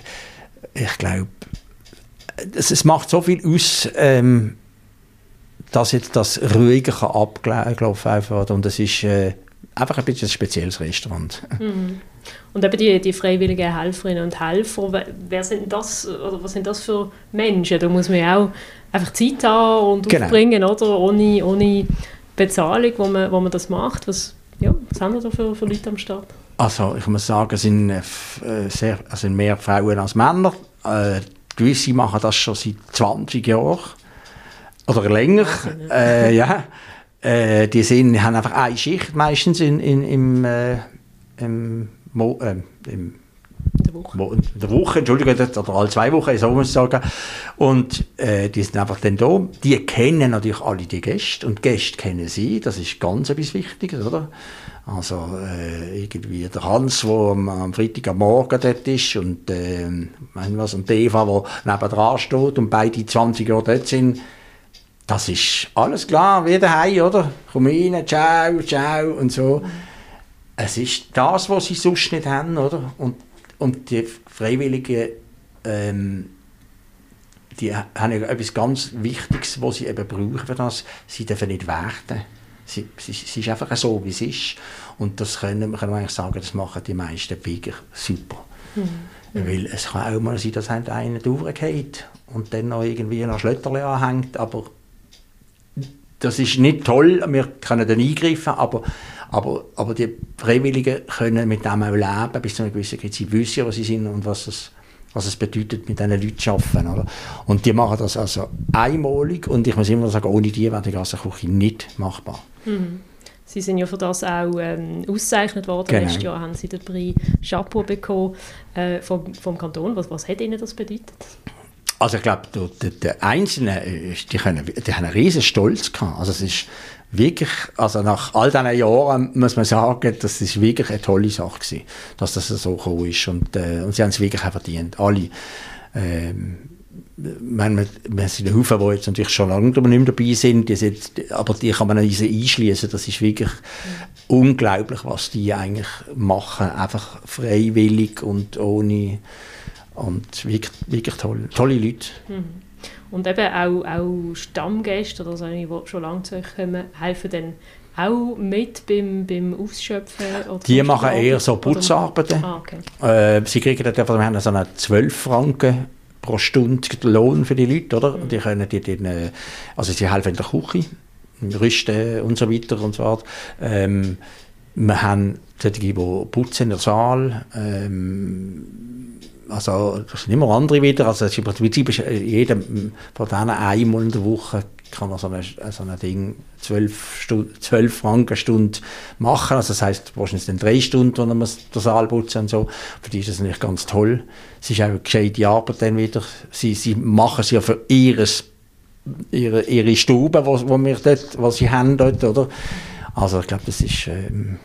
ich glaube, es, es, macht so viel aus, ähm, dass jetzt das ruhiger ablaufen kann und es ist äh, einfach ein bisschen ein spezielles Restaurant. Mhm. Und eben die, die freiwilligen Helferinnen und Helfer, wer sind das, oder was sind das für Menschen? Da muss man ja auch einfach Zeit haben und genau. aufbringen, oder? Ohne, ohne Bezahlung, wo man, wo man das macht. Was, ja, was haben wir da für, für Leute am Start? Also ich muss sagen, es sind, äh, sehr, also mehr Frauen als Männer. Äh, gewisse machen das schon seit 20 Jahren oder länger. Äh, ja. Äh, die sind, haben einfach eine Schicht meistens in, in, im, äh, im Mo, äh, im der Woche. Mo, der Woche, Entschuldigung, oder alle zwei Wochen, so muss ich sagen. Und äh, die sind einfach dann da. Die kennen natürlich alle die Gäste und die Gäste kennen sie, das ist ganz etwas Wichtiges, oder? Also äh, irgendwie der Hans, der am, am Freitag am Morgen dort ist und, äh, was, und die Eva, die nebenan steht und beide 20 Jahre dort sind, das ist alles klar, wie daheim, oder? Komm rein, ciao, ciao und so. Mhm es ist das, was sie sonst nicht haben, oder? Und, und die Freiwilligen, ähm, die haben ja etwas ganz Wichtiges, was sie eben brauchen für das. Sie dürfen nicht werden. Sie, sie, sie ist einfach so, wie sie ist. Und das können können wir eigentlich sagen, das machen die meisten wirklich super. Mhm. Weil es kann auch mal sein, dass einer durchgeht und dann noch irgendwie ein Schlötterchen anhängt, aber das ist nicht toll, wir können dann eingreifen, aber aber, aber die Freiwilligen können mit dem auch leben, bis zu einer gewissen Zeit. Sie wissen, was sie sind und was es, was es bedeutet, mit diesen Leuten zu arbeiten. Oder? Und die machen das also einmalig und ich muss immer sagen, ohne die wäre die Gassenküche nicht machbar. Mhm. Sie sind ja für das auch ähm, ausgezeichnet worden. Genau. Letztes Jahr haben Sie den Preis Chapeau bekommen äh, vom, vom Kanton. Was, was hat Ihnen das bedeutet? Also ich glaube, die, die Einzelnen, die, können, die haben einen riesen Stolz gehabt. Also es ist wirklich, also nach all diesen Jahren muss man sagen, das ist wirklich eine tolle Sache gewesen, dass das so gekommen ist und, äh, und sie haben es wirklich auch verdient, alle. Ähm, meine, wir sind ein Haufen, die jetzt natürlich schon lange nicht mehr dabei sind, die sind aber die kann man nicht einschließen. Das ist wirklich mhm. unglaublich, was die eigentlich machen, einfach freiwillig und ohne und wirklich, wirklich toll, tolle Leute. Mhm. Und eben auch, auch Stammgäste oder solche, die schon lange zu euch kommen, helfen dann auch mit beim, beim Ausschöpfen? die machen eher so Putzarbeiten. Ah, okay. äh, sie kriegen dann, wir haben so eine 12 Franken pro Stunde Lohn für die Leute, oder? Mhm. Die können die, die, also sie helfen in der Küche, Rüsten und so weiter und so fort. Ähm, wir haben solche, die putzen in der Saal, ähm, also das sind immer andere wieder, also im Prinzip ist äh, jeder von denen einmal in der Woche kann man so ein so Ding 12, 12 Franken Stunde machen, also das heisst wahrscheinlich dann drei Stunden, wenn man den Saal putzen und so, für die ist das natürlich ganz toll. Es ist auch eine gescheite Arbeit dann wieder, sie, sie machen es ja für ihres, ihre, ihre Stube, wo, wo wir dort, was sie haben dort, oder? Also ich glaube, das ist ähm,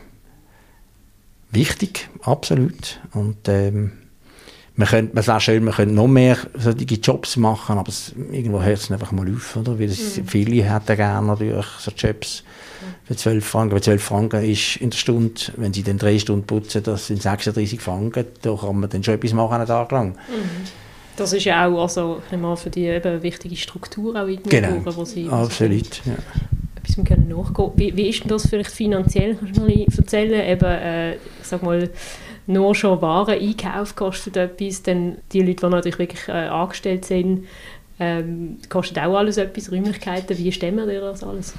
wichtig, absolut und ähm, man könnte, es wäre schön, man könnte noch mehr solche Jobs machen, aber es, irgendwo hört es einfach mal auf, oder? Weil es, mhm. viele hätten gerne natürlich so Jobs für 12 Franken. Weil 12 Franken ist in der Stunde, wenn sie dann drei Stunden putzen, das sind 36 Franken, da kann man dann schon etwas machen einen Tag lang. Mhm. Das ist ja auch also, mal, für die eben wichtige Struktur auch irgendwo, genau. wo sie... Absolut, ja etwas können nachgehen. Wie, wie ist denn das vielleicht finanziell? Kannst du mal erzählen? Eben, äh, sag mal, nur schon Waren-Einkauf kostet etwas, dann die Leute, die natürlich wirklich äh, angestellt sind, ähm, kostet auch alles etwas, Räumlichkeiten. Wie stemmen wir das alles?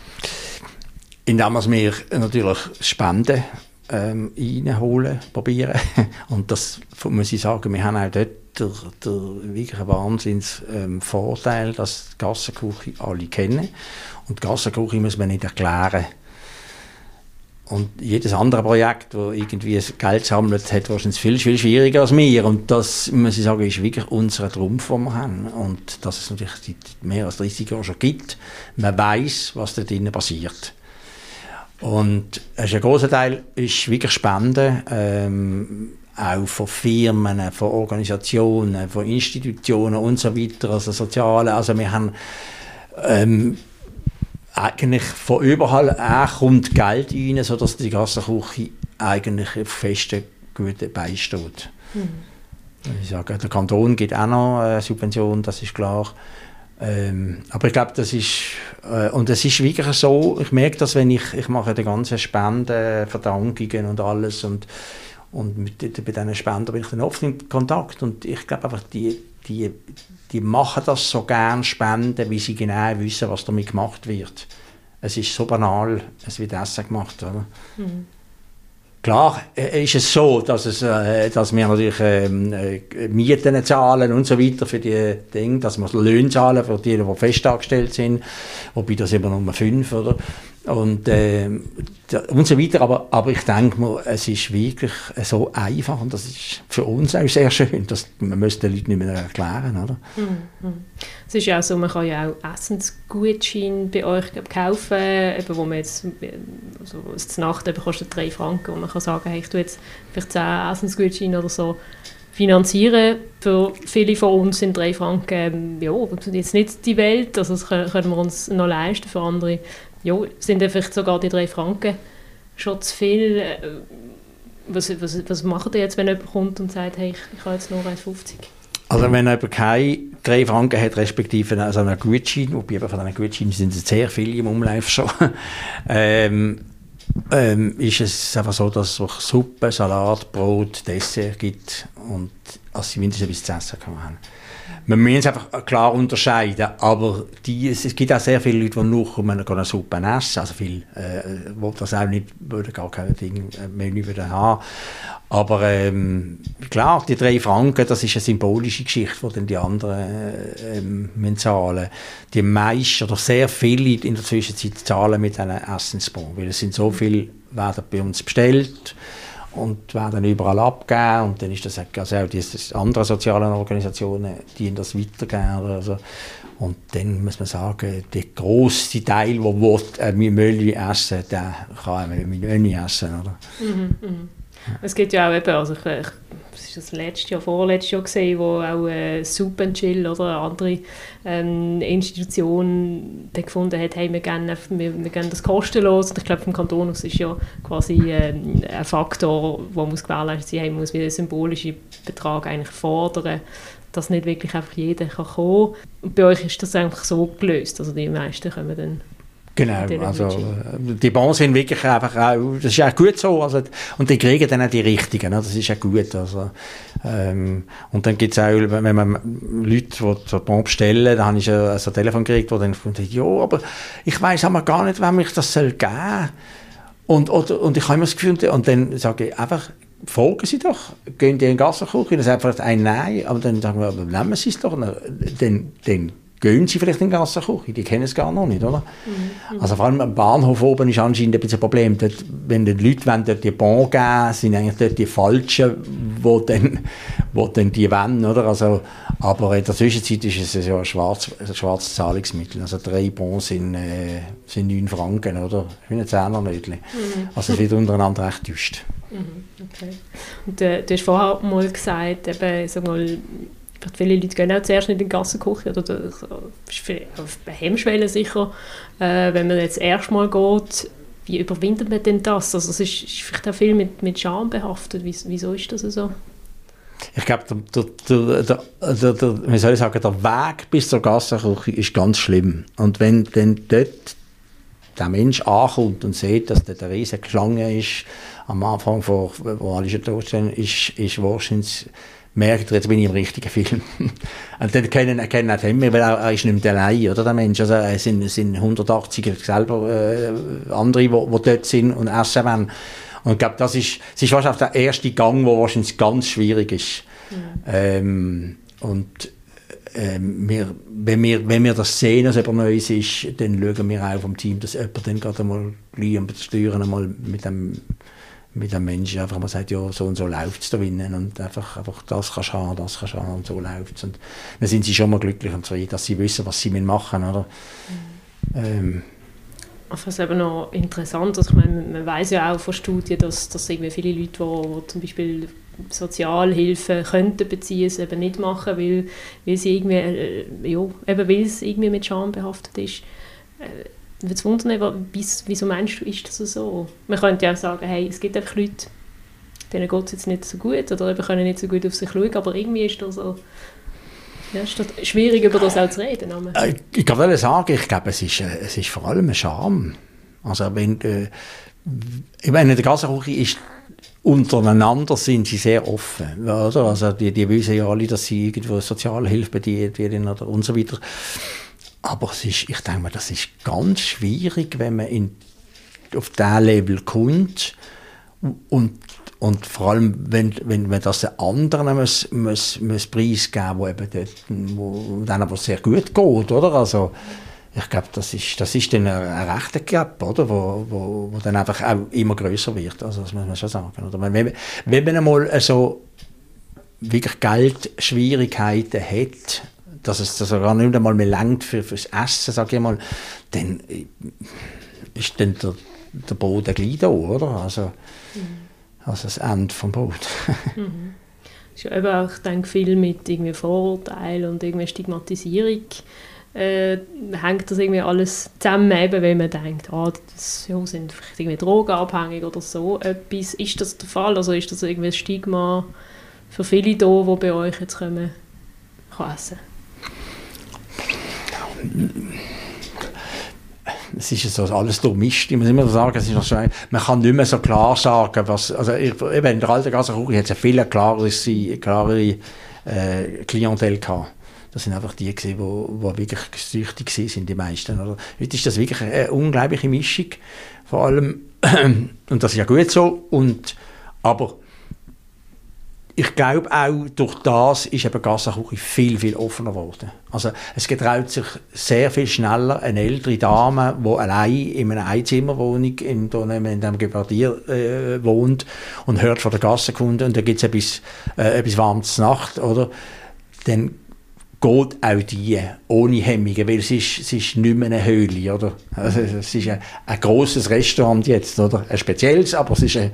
Indem wir natürlich Spenden ähm, reinholen, probieren. Und das muss ich sagen, wir haben auch dort der, der wirklich Wahnsinns ähm, dass die Gassenküche alle kennen. Und die Gassenküche muss man nicht erklären. Und jedes andere Projekt, das irgendwie Geld sammelt, hat wahrscheinlich viel, viel schwieriger als wir. Und das, muss ich sagen, ist wirklich unser Trumpf, den wir haben. Und dass es natürlich seit mehr als 30 Jahren schon gibt. Man weiß, was da drinnen passiert. Und ein großer Teil ist wirklich Spenden, ähm, auch von Firmen, von Organisationen, von Institutionen und so weiter, also Soziale. Also wir haben ähm, eigentlich von überall auch kommt Geld rein, sodass die Gassenküche eigentlich auf festen guten Beinen steht. Mhm. Ich sage, der Kanton gibt auch noch eine Subvention, das ist klar. Ähm, aber ich glaube, das ist, äh, und es ist wirklich so, ich merke das, wenn ich, ich mache die ganzen Spenden, Verdankungen und alles und, und mit, bei diesen Spenden bin ich dann oft in Kontakt und ich glaube einfach, die, die, die machen das so gern spenden, wie sie genau wissen, was damit gemacht wird. Es ist so banal, es wird Essen gemacht. Oder? Mhm. Klar äh, ist es so, dass, es, äh, dass wir natürlich ähm, äh, Mieten zahlen und so weiter für die Dinge, dass wir Löhne zahlen für die, die festangestellt sind, wobei das immer nur fünf, oder? Und, äh, und so weiter. Aber, aber ich denke mir, es ist wirklich so einfach und das ist für uns auch sehr schön. dass man müsste den Leuten nicht mehr erklären, oder? Mhm. Es ist ja auch so, man kann ja auch Essensgutscheine bei euch kaufen, eben, wo man jetzt, also das Nacht eben kostet 3 Franken und man kann sagen, hey, ich tue jetzt vielleicht 10 Essensgutscheine oder so finanzieren. Für viele von uns sind 3 Franken, ja, jetzt nicht die Welt, also das können wir uns noch leisten, für andere ja, sind vielleicht sogar die drei Franken schon zu viel. Äh, was, was, was macht ihr jetzt, wenn jemand kommt und sagt, hey, ich, ich habe jetzt nur 1,50? Also wenn jemand keine drei Franken hat, respektive also einen Gutschein, wobei von diesen Gutscheinen sind es sehr viele im Umlauf schon, ähm, ähm, ist es einfach so, dass es Suppe, Salat, Brot, Dessert gibt und also sie mindestens etwas zu essen kann haben. Man muss es einfach klar unterscheiden, aber die, es gibt auch sehr viele Leute, die nur eine Suppe essen, also viele, äh, die das auch nicht, würden gar kein Ding, äh, Menü würden haben. Aber ähm, klar, die drei Franken, das ist eine symbolische Geschichte, die dann die anderen äh, ähm, zahlen. Die meisten oder sehr viele in der Zwischenzeit zahlen mit einem Essensbon, weil es sind so viele, werden bei uns bestellt und werden überall abgegeben und dann ist das also auch die andere sozialen Organisationen, die das weitergeben. Also, und dann muss man sagen, der grosse Teil, der will, äh, Müll essen der kann auch Müll essen. Oder? Mhm, mh. Es gibt ja auch eben, also ich, ich das das letztes Jahr, vorletztes Jahr gesehen, wo auch äh, Soup Chill oder eine andere ähm, Institution gefunden hat, hey, wir gehen, wir, wir gehen das kostenlos. Und ich glaube, vom Kanton aus ist ja quasi äh, ein Faktor, der muss gewährleistet sein, hey, man muss wie einen symbolischen Betrag eigentlich fordern dass nicht wirklich einfach jeder kann kommen. Und bei euch ist das einfach so gelöst, also die meisten kommen dann Genau, also die Bons sind wirklich einfach auch, das ist auch gut so, also, und die kriegen dann auch die Richtigen, ne? das ist auch gut, also, ähm, und dann gibt es auch, wenn man Leute, die so Bon bestellen, dann habe ich ein, so ein Telefon gekriegt, wo dann sagt, ja, aber ich weiß aber gar nicht, wem ich das soll geben und, oder, und ich habe immer das Gefühl, und dann sage ich einfach, folgen Sie doch, gehen die in den Gassenküche, dann sagt vielleicht ein Nein, aber dann sagen wir, nehmen Sie es doch, dann, dann gehen sie vielleicht in die Gassenküche, die kennen es gar noch nicht, oder? Mhm. Also vor allem am Bahnhof oben ist anscheinend ein bisschen ein Problem. Dort, wenn die Leute wollen dort die Bon geben, sind eigentlich dort die Falschen, wo dann, wo dann die wollen, oder? Also, aber in der Zwischenzeit ist es ja ein, schwarz, ein schwarzes Zahlungsmittel. Also drei Bons sind, äh, sind 9 Franken, oder? Wie ein Zehnermädchen. Mhm. Also es wird untereinander recht teuer. Mhm. Okay. Und äh, du hast vorher mal gesagt, eben, sag mal, viele Leute gehen auch zuerst nicht in die Gassenküche oder das ist auf Hemmschwelle sicher. Äh, wenn man jetzt erstmal geht, wie überwindet man denn das? Also es ist, ist vielleicht auch viel mit, mit Scham behaftet. Wieso ist das so? Ich glaube, der, der, der, der, wie soll ich sagen, der Weg bis zur Gassenküche ist ganz schlimm. Und wenn dann dort der Mensch ankommt und sieht, dass da eine riesige Schlange ist, am Anfang, vor, wo alle schon tot sind, ist, ist wahrscheinlich merkt er, jetzt bin ich im richtigen Film. und dann kennen, erkennen auch immer, weil er, er ist nicht mehr allein, oder, der Mensch. Also, es sind, es sind 180 selber, äh, andere, die dort sind und essen wollen. Und ich glaube, das ist, das ist wahrscheinlich der erste Gang, der wahrscheinlich ganz schwierig ist. Mhm. Ähm, und ähm, wir, wenn, wir, wenn wir das sehen, dass etwas Neues ist, dann schauen wir auch vom Team, dass jemand dann gerade einmal gleich am Steuern einmal mit dem mit einem Menschen einfach mal sagt, ja, so und so läuft es da drinnen und einfach, einfach das kannst du haben, das kannst du haben und so läuft es. Und dann sind sie schon mal glücklich und zufrieden, dass sie wissen, was sie machen oder? Mhm. Ähm, ich finde eben noch interessant, also ich meine, man weiß ja auch von Studien, dass, dass irgendwie viele Leute, die, die zum Beispiel Sozialhilfe könnten beziehen, es eben nicht machen, weil, weil, sie irgendwie, äh, ja, eben weil es irgendwie mit Scham behaftet ist. Äh, würde es wundern, wieso meinst du, ist das so? Man könnte ja auch sagen, hey, es gibt einfach Leute, denen geht es jetzt nicht so gut oder eben können nicht so gut auf sich schauen, aber irgendwie ist das so... Ja, ist das schwierig, über das auch zu reden. Aber. Äh, ich kann sagen, ich glaube, es ist, äh, es ist vor allem ein Scham. Also wenn, äh, ich meine, in der Gassenküche ist untereinander sind sie sehr offen. Oder? Also die, die wissen ja alle, dass sie irgendwo Sozialhilfe bedient werden oder und so weiter. Aber es ist, ich denke mal, das ist ganz schwierig, wenn man in, auf diesen Level kommt und, und vor allem, wenn, wenn man das den anderen muss, muss, muss preisgeben muss, wo eben dort, wo aber sehr gut geht, oder? Also, ich glaube, das ist, das ist dann ein, ein rechter Gap, oder? Wo, wo, wo dann einfach auch immer größer wird. Also, das muss man schon sagen. Oder? Wenn, wenn man einmal so wirklich Geldschwierigkeiten hat, dass es das gar nicht einmal mehr langt für, fürs Essen, sage ich mal, dann ist dann der, der Boden gleich da, oder? Also, mhm. also das Ende vom Boot. mhm. ist ja eben auch, ich denke, viel mit irgendwie Vorurteilen und irgendwie Stigmatisierung äh, hängt das irgendwie alles zusammen, eben, wenn man denkt, ah, das ja, sind vielleicht irgendwie drogenabhängig oder so etwas. Ist das der Fall? Also ist das irgendwie ein Stigma für viele da, die bei euch jetzt kommen, kann essen? Es ist so alles durchmischt. Ich muss immer sagen, es ist so, man kann nicht mehr so klar sagen, was, also eben in der alten Gassenküche hat es eine viel klarere, klarere äh, Klientel gehabt. Das sind einfach die, die wo, wo wirklich süchtig sind, die meisten. Oder? Heute ist das wirklich eine unglaubliche Mischung, vor allem, und das ist ja gut so, und, aber ich glaube auch, durch das ist eben Gassenküche viel, viel offener geworden. Also es getraut sich sehr viel schneller eine ältere Dame, die allein in einer Einzimmerwohnung in, in dem Gebardier äh, wohnt und hört von der Gassenkunde und da gibt es etwas, äh, etwas warmes Nacht, oder? Dann geht auch die ohne Hemmungen, weil es ist, es ist nicht mehr eine Höhle, oder? Also es ist ein, ein grosses Restaurant jetzt, oder? Ein spezielles, aber es ist ein,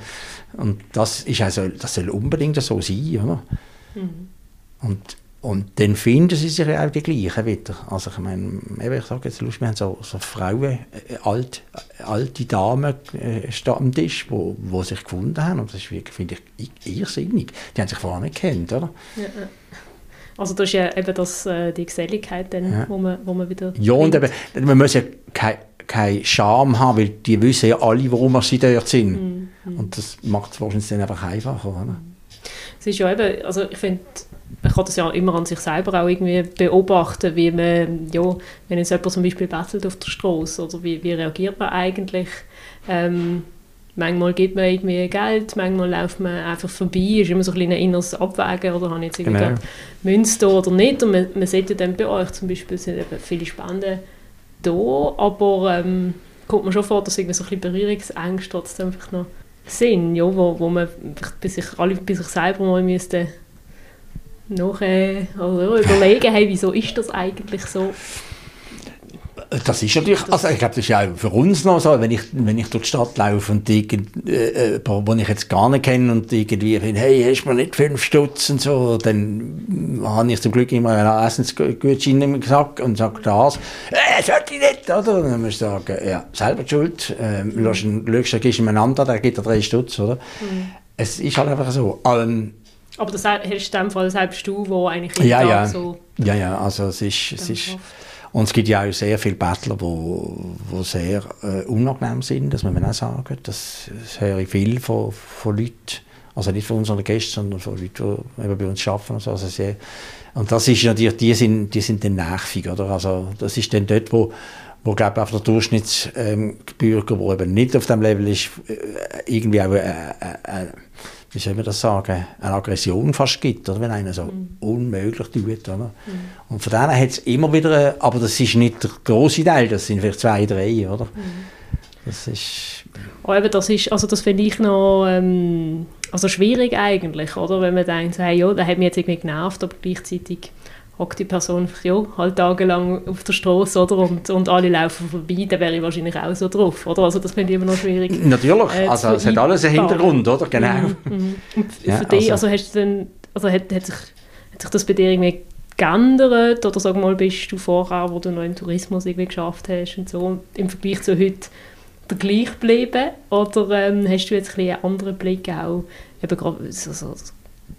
und das ist also, das soll unbedingt so sein, oder? Mhm. Und, und dann finden sie sich auch die gleichen wieder. Also ich meine, ich sage jetzt, wir haben so, so Frauen, äh, alt, alte Damen äh, am Tisch, wo, wo sich gefunden haben und das finde ich irrsinnig. Die haben sich vorher nicht gekannt, oder? Ja, ja. Also das ist ja eben das, äh, die Geselligkeit, dann, ja. wo, man, wo man wieder... Ja, und eben, man muss ja keine keine Scham haben, weil die wissen ja alle, warum sie dort sind. Mm. Und das macht es wahrscheinlich dann einfach einfacher. Oder? Es ist ja eben, also ich finde, man kann das ja immer an sich selber auch irgendwie beobachten, wie man, ja, wenn jetzt jemand zum Beispiel bettelt auf der Straße, oder wie, wie reagiert man eigentlich? Ähm, manchmal gibt man irgendwie Geld, manchmal läuft man einfach vorbei, ist immer so ein, ein inneres Abwägen, oder habe ich jetzt irgendwie genau. Münze oder nicht? Und man, man sieht ja dann bei euch zum Beispiel, sind eben viele Spenden da, aber ähm, kommt mir schon vor, dass irgendwie so ein bisschen Berührungsängste trotzdem einfach noch sind, ja, wo, wo man bei sich, alle bei sich selber mal müsste noch äh, also überlegen, hey, wieso ist das eigentlich so? Das ist natürlich, also ich glaube, das ist ja auch für uns noch so, wenn ich, wenn ich durch die Stadt laufe und irgend, äh, äh wo ich jetzt gar nicht kenne und irgendwie finde, hey, hast du mir nicht fünf Stutz und so, dann habe ich zum Glück immer einen Essensgutschein im Sack und sage das, äh, sollte ich nicht, oder? Und dann muss ich sagen, ja, selber die Schuld, äh, mhm. schaust du gibst ihm einen anderen, der gibt dir drei Stutz, oder? Mhm. Es ist halt einfach so. Ähm, aber das hast du in dem Fall selbst du, wo eigentlich ja, ja. so... Ja, ja, also es ist... Es ist und es gibt ja auch sehr viele Bettler, die sehr äh, unangenehm sind, das muss man auch sagen. Das, das höre ich viel von, von Leuten, also nicht von unseren Gästen, sondern von Leuten, die bei uns arbeiten. Und, so. also sehr, und das ist natürlich, die sind, die sind dann nervig, oder? Also das ist dann dort, wo wo glaube ich, der Durchschnittsbürger, ähm, der eben nicht auf dem Level ist, äh, irgendwie auch äh, äh, äh wie soll man das sagen, eine Aggression fast gibt, oder? wenn einer so mhm. unmöglich tut. Oder? Mhm. Und von denen hat es immer wieder, aber das ist nicht der große Teil, das sind vielleicht zwei, drei, oder? Mhm. Das ist... Oh, eben, das ist, also das finde ich noch ähm, also schwierig eigentlich, oder? Wenn man denkt, hey, ja, der hat mich jetzt irgendwie genervt, aber gleichzeitig hockt die Person ja, halt tagelang auf der Straße oder und, und alle laufen vorbei, dann wäre ich wahrscheinlich auch so drauf, oder? Also das finde ich immer noch schwierig. Natürlich, äh, also es hat alles einen Hintergrund, oder? Genau. Mhm, mhm. Und für ja, dich, also, also hast du denn, also hat, hat, sich, hat sich das bei dir irgendwie geändert oder sag mal, bist du vorher, wo du noch im Tourismus irgendwie geschafft hast und so, im Vergleich zu heute der gleich geblieben oder ähm, hast du jetzt ein einen anderen Blick auch eben gerade so, so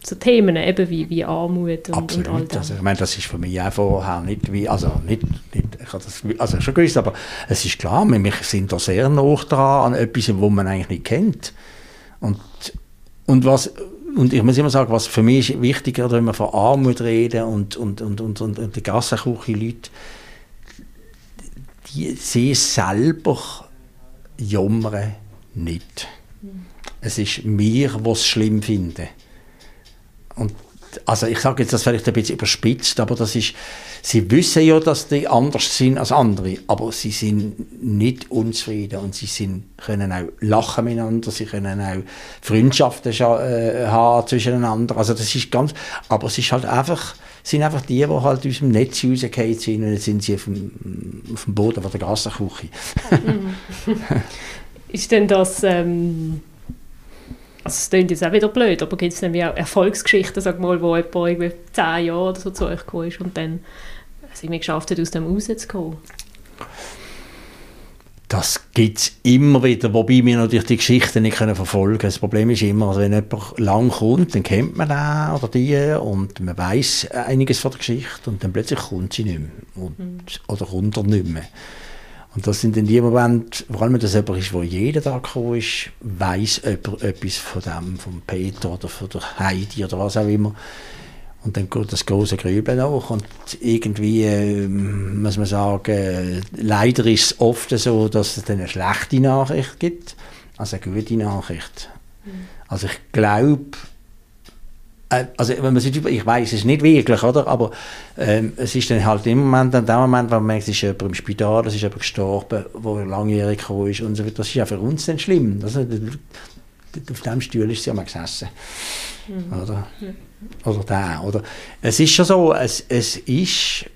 so Themen eben wie, wie Armut und, Absolut. und all das. Also, ich meine, das ist für mich auch vorher nicht wie, also nicht, nicht ich habe das also schon gewusst, aber es ist klar, wir sind da sehr nah dran an etwas, wo man eigentlich nicht kennt. Und, und was und ich muss immer sagen, was für mich ist wichtiger, wenn wir von Armut reden und, und, und, und, und, und die Gassenküche-Leute, die sie selber jammern nicht. Mhm. Es ist mir, was schlimm finde. Und also ich sage jetzt das vielleicht ein bisschen überspitzt, aber das ist, sie wissen ja, dass die anders sind als andere, aber sie sind nicht unzufrieden und sie sind, können auch lachen miteinander, sie können auch Freundschaften äh, haben zwischeneinander, also das ist ganz, aber es ist halt einfach, sind einfach die, die halt aus dem Netz rausgefallen sind und jetzt sind sie auf dem, auf dem Boden von der Gassenküche. Mhm. ist denn das... Ähm also es klingt jetzt auch wieder blöd, aber gibt es nämlich auch Erfolgsgeschichten, sag mal, wo jemand irgendwie zehn Jahre oder so zu euch gekommen ist und dann es irgendwie geschafft hat, aus dem rauszukommen? Das gibt es immer wieder, wobei wir natürlich die Geschichten nicht können verfolgen können. Das Problem ist immer, also wenn jemand lang kommt, dann kennt man den oder die und man weiß einiges von der Geschichte und dann plötzlich kommt sie nicht mehr und, mhm. oder kommt er nicht mehr. Und das sind in dem Moment, vor allem wenn das jemand ist, der jeden Tag gekommen ist, weiss jemand etwas von dem, von Peter oder von der Heidi oder was auch immer. Und dann geht das große Grübeln nach. Und irgendwie äh, muss man sagen, leider ist es oft so, dass es dann eine schlechte Nachricht gibt, als eine gute Nachricht. Mhm. Also ich glaube, also wenn man sich, ich weiß es nicht wirklich, oder? aber ähm, es ist dann halt im Moment, in dem Moment, wo man merkt, es ist jemand im Spital, es ist jemand gestorben, wo langjährig gekommen ist und so Das ist ja für uns dann schlimm. Also, auf dem Stuhl ist sie ja mal gesessen. Mhm. Oder? Ja. Oder der. Oder? Es ist schon so, es, es, ist,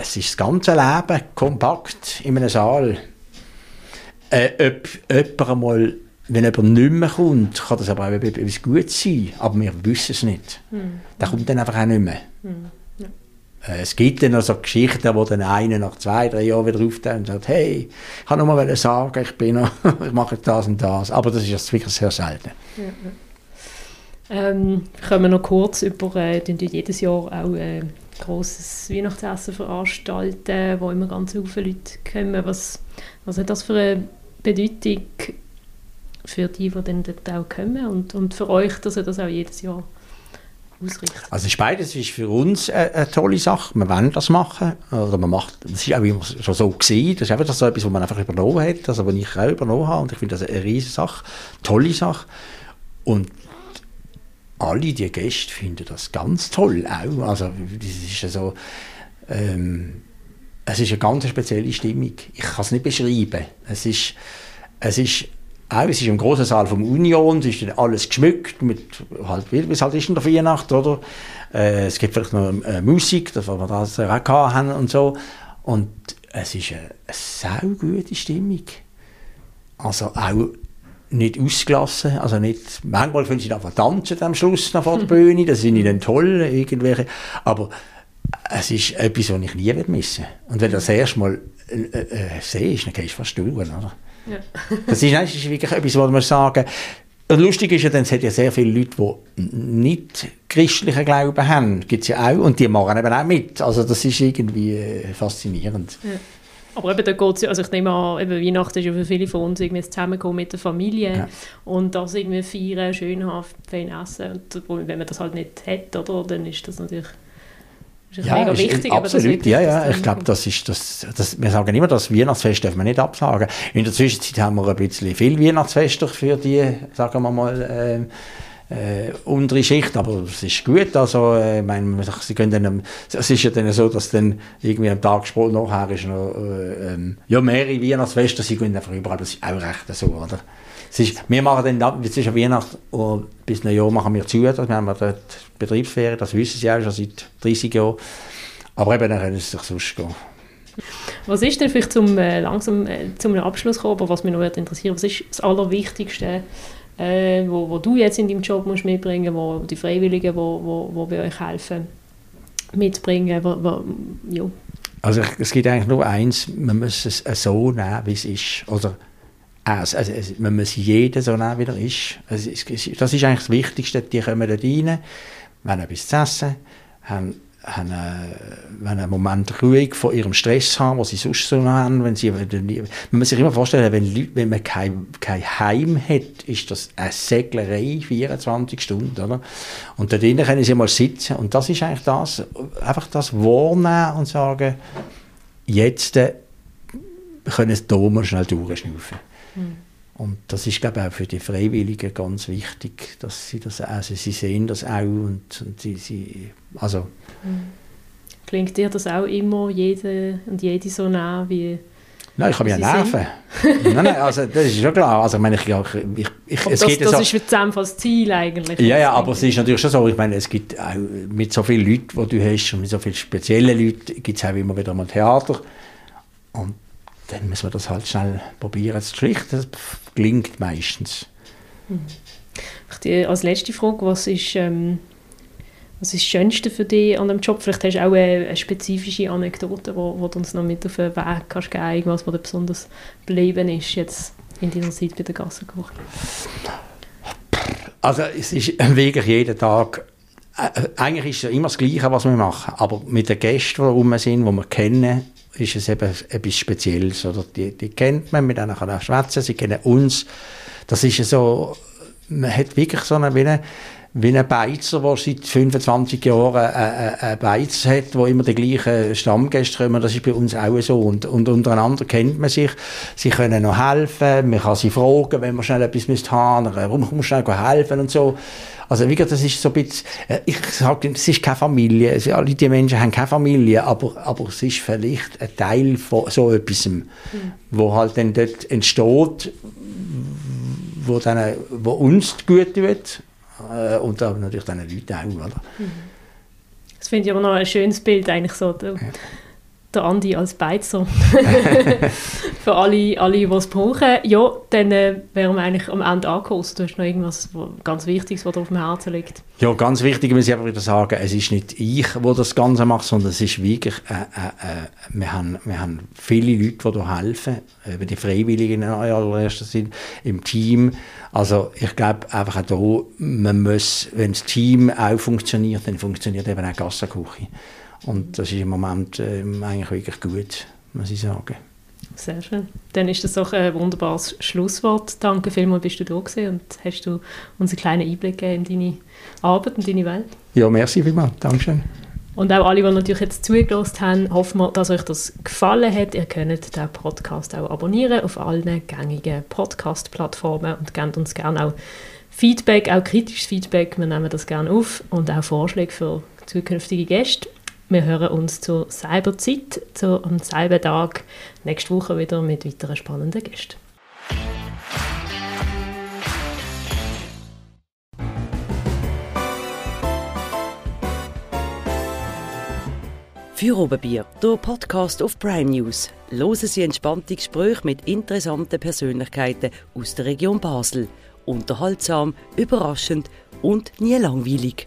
es ist das ganze Leben kompakt in einem Saal. Äh, ob jemand einmal wenn jemand nicht mehr kommt, kann das aber auch etwas Gutes sein, aber wir wissen es nicht. Mhm. Der kommt dann einfach auch nicht mehr. Mhm. Ja. Äh, es gibt dann also Geschichten, wo dann einer nach zwei, drei Jahren wieder auftaucht und sagt, hey, ich kann nur mal sagen, ich bin noch, ich mache das und das. Aber das ist wirklich sehr selten. Ja, ja. Ähm, können wir noch kurz über, äh, jedes Jahr auch äh, grosses Weihnachtsessen veranstalten, wo immer ganz viele Leute kommen. Was, was hat das für eine Bedeutung für die, die dann dort auch kommen und, und für euch, dass ihr das auch jedes Jahr ausrichtet? Also beides ist für uns eine, eine, tolle Sache. Wir wollen das machen. Oder man macht, das ist auch immer schon so gewesen. Das ist einfach so etwas, was man einfach übernommen hat, also was ich auch übernommen habe. Und ich finde das eine riesige Sache, tolle Sache. Und alle die Gäste finden das ganz toll auch. Also das ist so, ähm, es ist eine ganz spezielle Stimmung. Ich kann es nicht beschreiben. Es ist, es ist auch, es ist im großen Saal vom Union, es ist alles geschmückt, mit, halt, wie es halt ist in der Weihnacht, oder? Äh, es gibt vielleicht noch äh, Musik, das wir das auch haben und so. Und es ist eine, eine sehr gute Stimmung. Also auch nicht ausgelassen, also nicht, manchmal finden sie einfach tanzen am Schluss nach vor der Bühne, das sind dann toll, irgendwelche, aber es ist etwas, was ich nie missen Und wenn du das erste Mal äh, äh, siehst, dann gehst du fast durch, oder? Ja. das, ist, das ist wirklich etwas, was man sagen und lustig ist ja, dann, es hat ja sehr viele Leute, die nicht christlichen Glauben haben, gibt es ja auch, und die machen eben auch mit. Also das ist irgendwie äh, faszinierend. Ja. Aber eben, da geht also ich nehme an, eben Weihnachten ist ja für viele von uns irgendwie zusammenkommen mit der Familie ja. und das irgendwie feiern, schön haben, fein essen. Und wenn man das halt nicht hat, oder, dann ist das natürlich ist ja, mega wichtig. Absolut, ja, ja. Ich glaube, das ist das, das, wir sagen immer, das Weihnachtsfest darf man nicht absagen. In der Zwischenzeit haben wir ein bisschen viel Weihnachtsfeste für die, sagen wir mal, äh, äh, untere Schicht, aber es ist gut, also, äh, ich meine, sie können dann, es ist ja dann so, dass dann irgendwie am Tag später nachher ist noch, äh, ähm, ja, mehrere Weihnachtsfeste, sie gehen einfach überall, das ist auch recht so, oder? Es ist, wir machen dann, zwischen Weihnachten und bis ein Jahr machen wir zu, also wir haben dort Betriebsferien, das wissen sie auch schon seit 30 Jahren. Aber eben, dann können sie sich sonst gehen. Was ist denn vielleicht zum, äh, langsam äh, zum Abschluss kommen, aber was mich noch interessiert, was ist das Allerwichtigste, äh, wo, wo du jetzt in deinem Job musst mitbringen wo die Freiwilligen, wo, wo, wo bei euch helfen, mitbringen? Wo, wo, ja. Also es gibt eigentlich nur eins, man muss es so nehmen, wie es ist. Oder also, also, man muss jeden so nehmen, wie er ist. Also, das ist eigentlich das Wichtigste. Die kommen da rein, wollen etwas zu essen, haben, haben äh, einen Moment ruhig von ihrem Stress haben, was sie sonst so haben. Wenn sie, man muss sich immer vorstellen, wenn, wenn man kein, kein Heim hat, ist das eine Seglerei, 24 Stunden. Oder? Und da drinnen können sie mal sitzen. Und das ist eigentlich das, einfach das wahrnehmen und sagen, jetzt äh, können sie hier mal schnell durchschnaufen. Mhm. Und das ist, glaube ich, auch für die Freiwilligen ganz wichtig, dass sie das, also sie sehen das auch und, und sie, sie, also... Mhm. Klingt dir das auch immer, jede und jede so nah wie... Nein, ich habe ja Nerven. nein, nein, also das ist schon klar. Also, ich meine, ich, ich, ich, es das, geht das so, ist zusammen das Ziel eigentlich. Ja, ja, aber es ist natürlich schon so, ich meine, es gibt auch mit so vielen Leuten, die du hast und mit so vielen speziellen Leuten, gibt es auch immer wieder mal Theater. Und dann müssen wir das halt schnell probieren zu schlichten. Das gelingt meistens. Als letzte Frage, was ist, ähm, was ist das Schönste für dich an dem Job? Vielleicht hast du auch eine, eine spezifische Anekdote, wo, wo du uns noch mit auf den Weg kannst geben irgendwas, was dir besonders geblieben ist jetzt in deiner Zeit bei der Gassenkoch. Also es ist wirklich jeden Tag äh, eigentlich ist es immer das Gleiche, was wir machen, aber mit den Gästen, die rum sind, die wir kennen, ist es eben etwas Spezielles. Oder? Die, die kennt man, mit denen kann man schwätzen, sie kennen uns. Das ist so, man hat wirklich so eine, wie eine ein Beizer, der seit 25 Jahren einen Beiz hat, wo immer die gleichen Stammgäste kommen. Das ist bei uns auch so. Und, und untereinander kennt man sich. Sie können noch helfen. Man kann sie fragen, wenn man schnell etwas haben müsste. Warum kommst du schnell helfen und so. Also wie gesagt, das ist so ein bisschen, äh, ich sage, es ist keine Familie. Alle diese Menschen haben keine Familie, aber, aber es ist vielleicht ein Teil von so etwas, mhm. wo halt dann dort entsteht, wo, dann, wo uns gut tut äh, und aber natürlich den Leuten auch. Oder? Das finde ich aber noch ein schönes Bild, eigentlich so. Ja. Der Andi als Beizer. Für alle, alle, die es brauchen. Ja, dann äh, wären wir eigentlich am Ende angekommen. Du hast noch irgendwas ganz Wichtiges, was dir auf dem Herzen liegt. Ja, ganz wichtig muss ich einfach wieder sagen, es ist nicht ich, der das Ganze macht, sondern es ist wirklich, äh, äh, äh wir, haben, wir haben viele Leute, die da helfen, über die Freiwilligen in allererster Sinn, im Team. Also ich glaube einfach auch da, man muss, wenn das Team auch funktioniert, dann funktioniert eben auch die Gassenküche. Und das ist im Moment äh, eigentlich wirklich gut, muss ich sagen. Sehr schön. Dann ist das doch ein wunderbares Schlusswort. Danke vielmals, bist du da gewesen und hast du uns einen kleinen Einblick gegeben in deine Arbeit und deine Welt. Ja, merci vielmals. Dankeschön. Und auch alle, die natürlich jetzt zugelassen haben, hoffen wir, dass euch das gefallen hat. Ihr könnt den Podcast auch abonnieren auf allen gängigen Podcast-Plattformen und gebt uns gerne auch Feedback, auch kritisches Feedback. Wir nehmen das gerne auf und auch Vorschläge für zukünftige Gäste. Wir hören uns zur selben Zeit, zu, am selben Tag, nächste Woche wieder mit weiteren spannenden Gästen. Für Oberbier, der Podcast auf Prime News. Hören Sie entspannte Gespräche mit interessanten Persönlichkeiten aus der Region Basel. Unterhaltsam, überraschend und nie langweilig.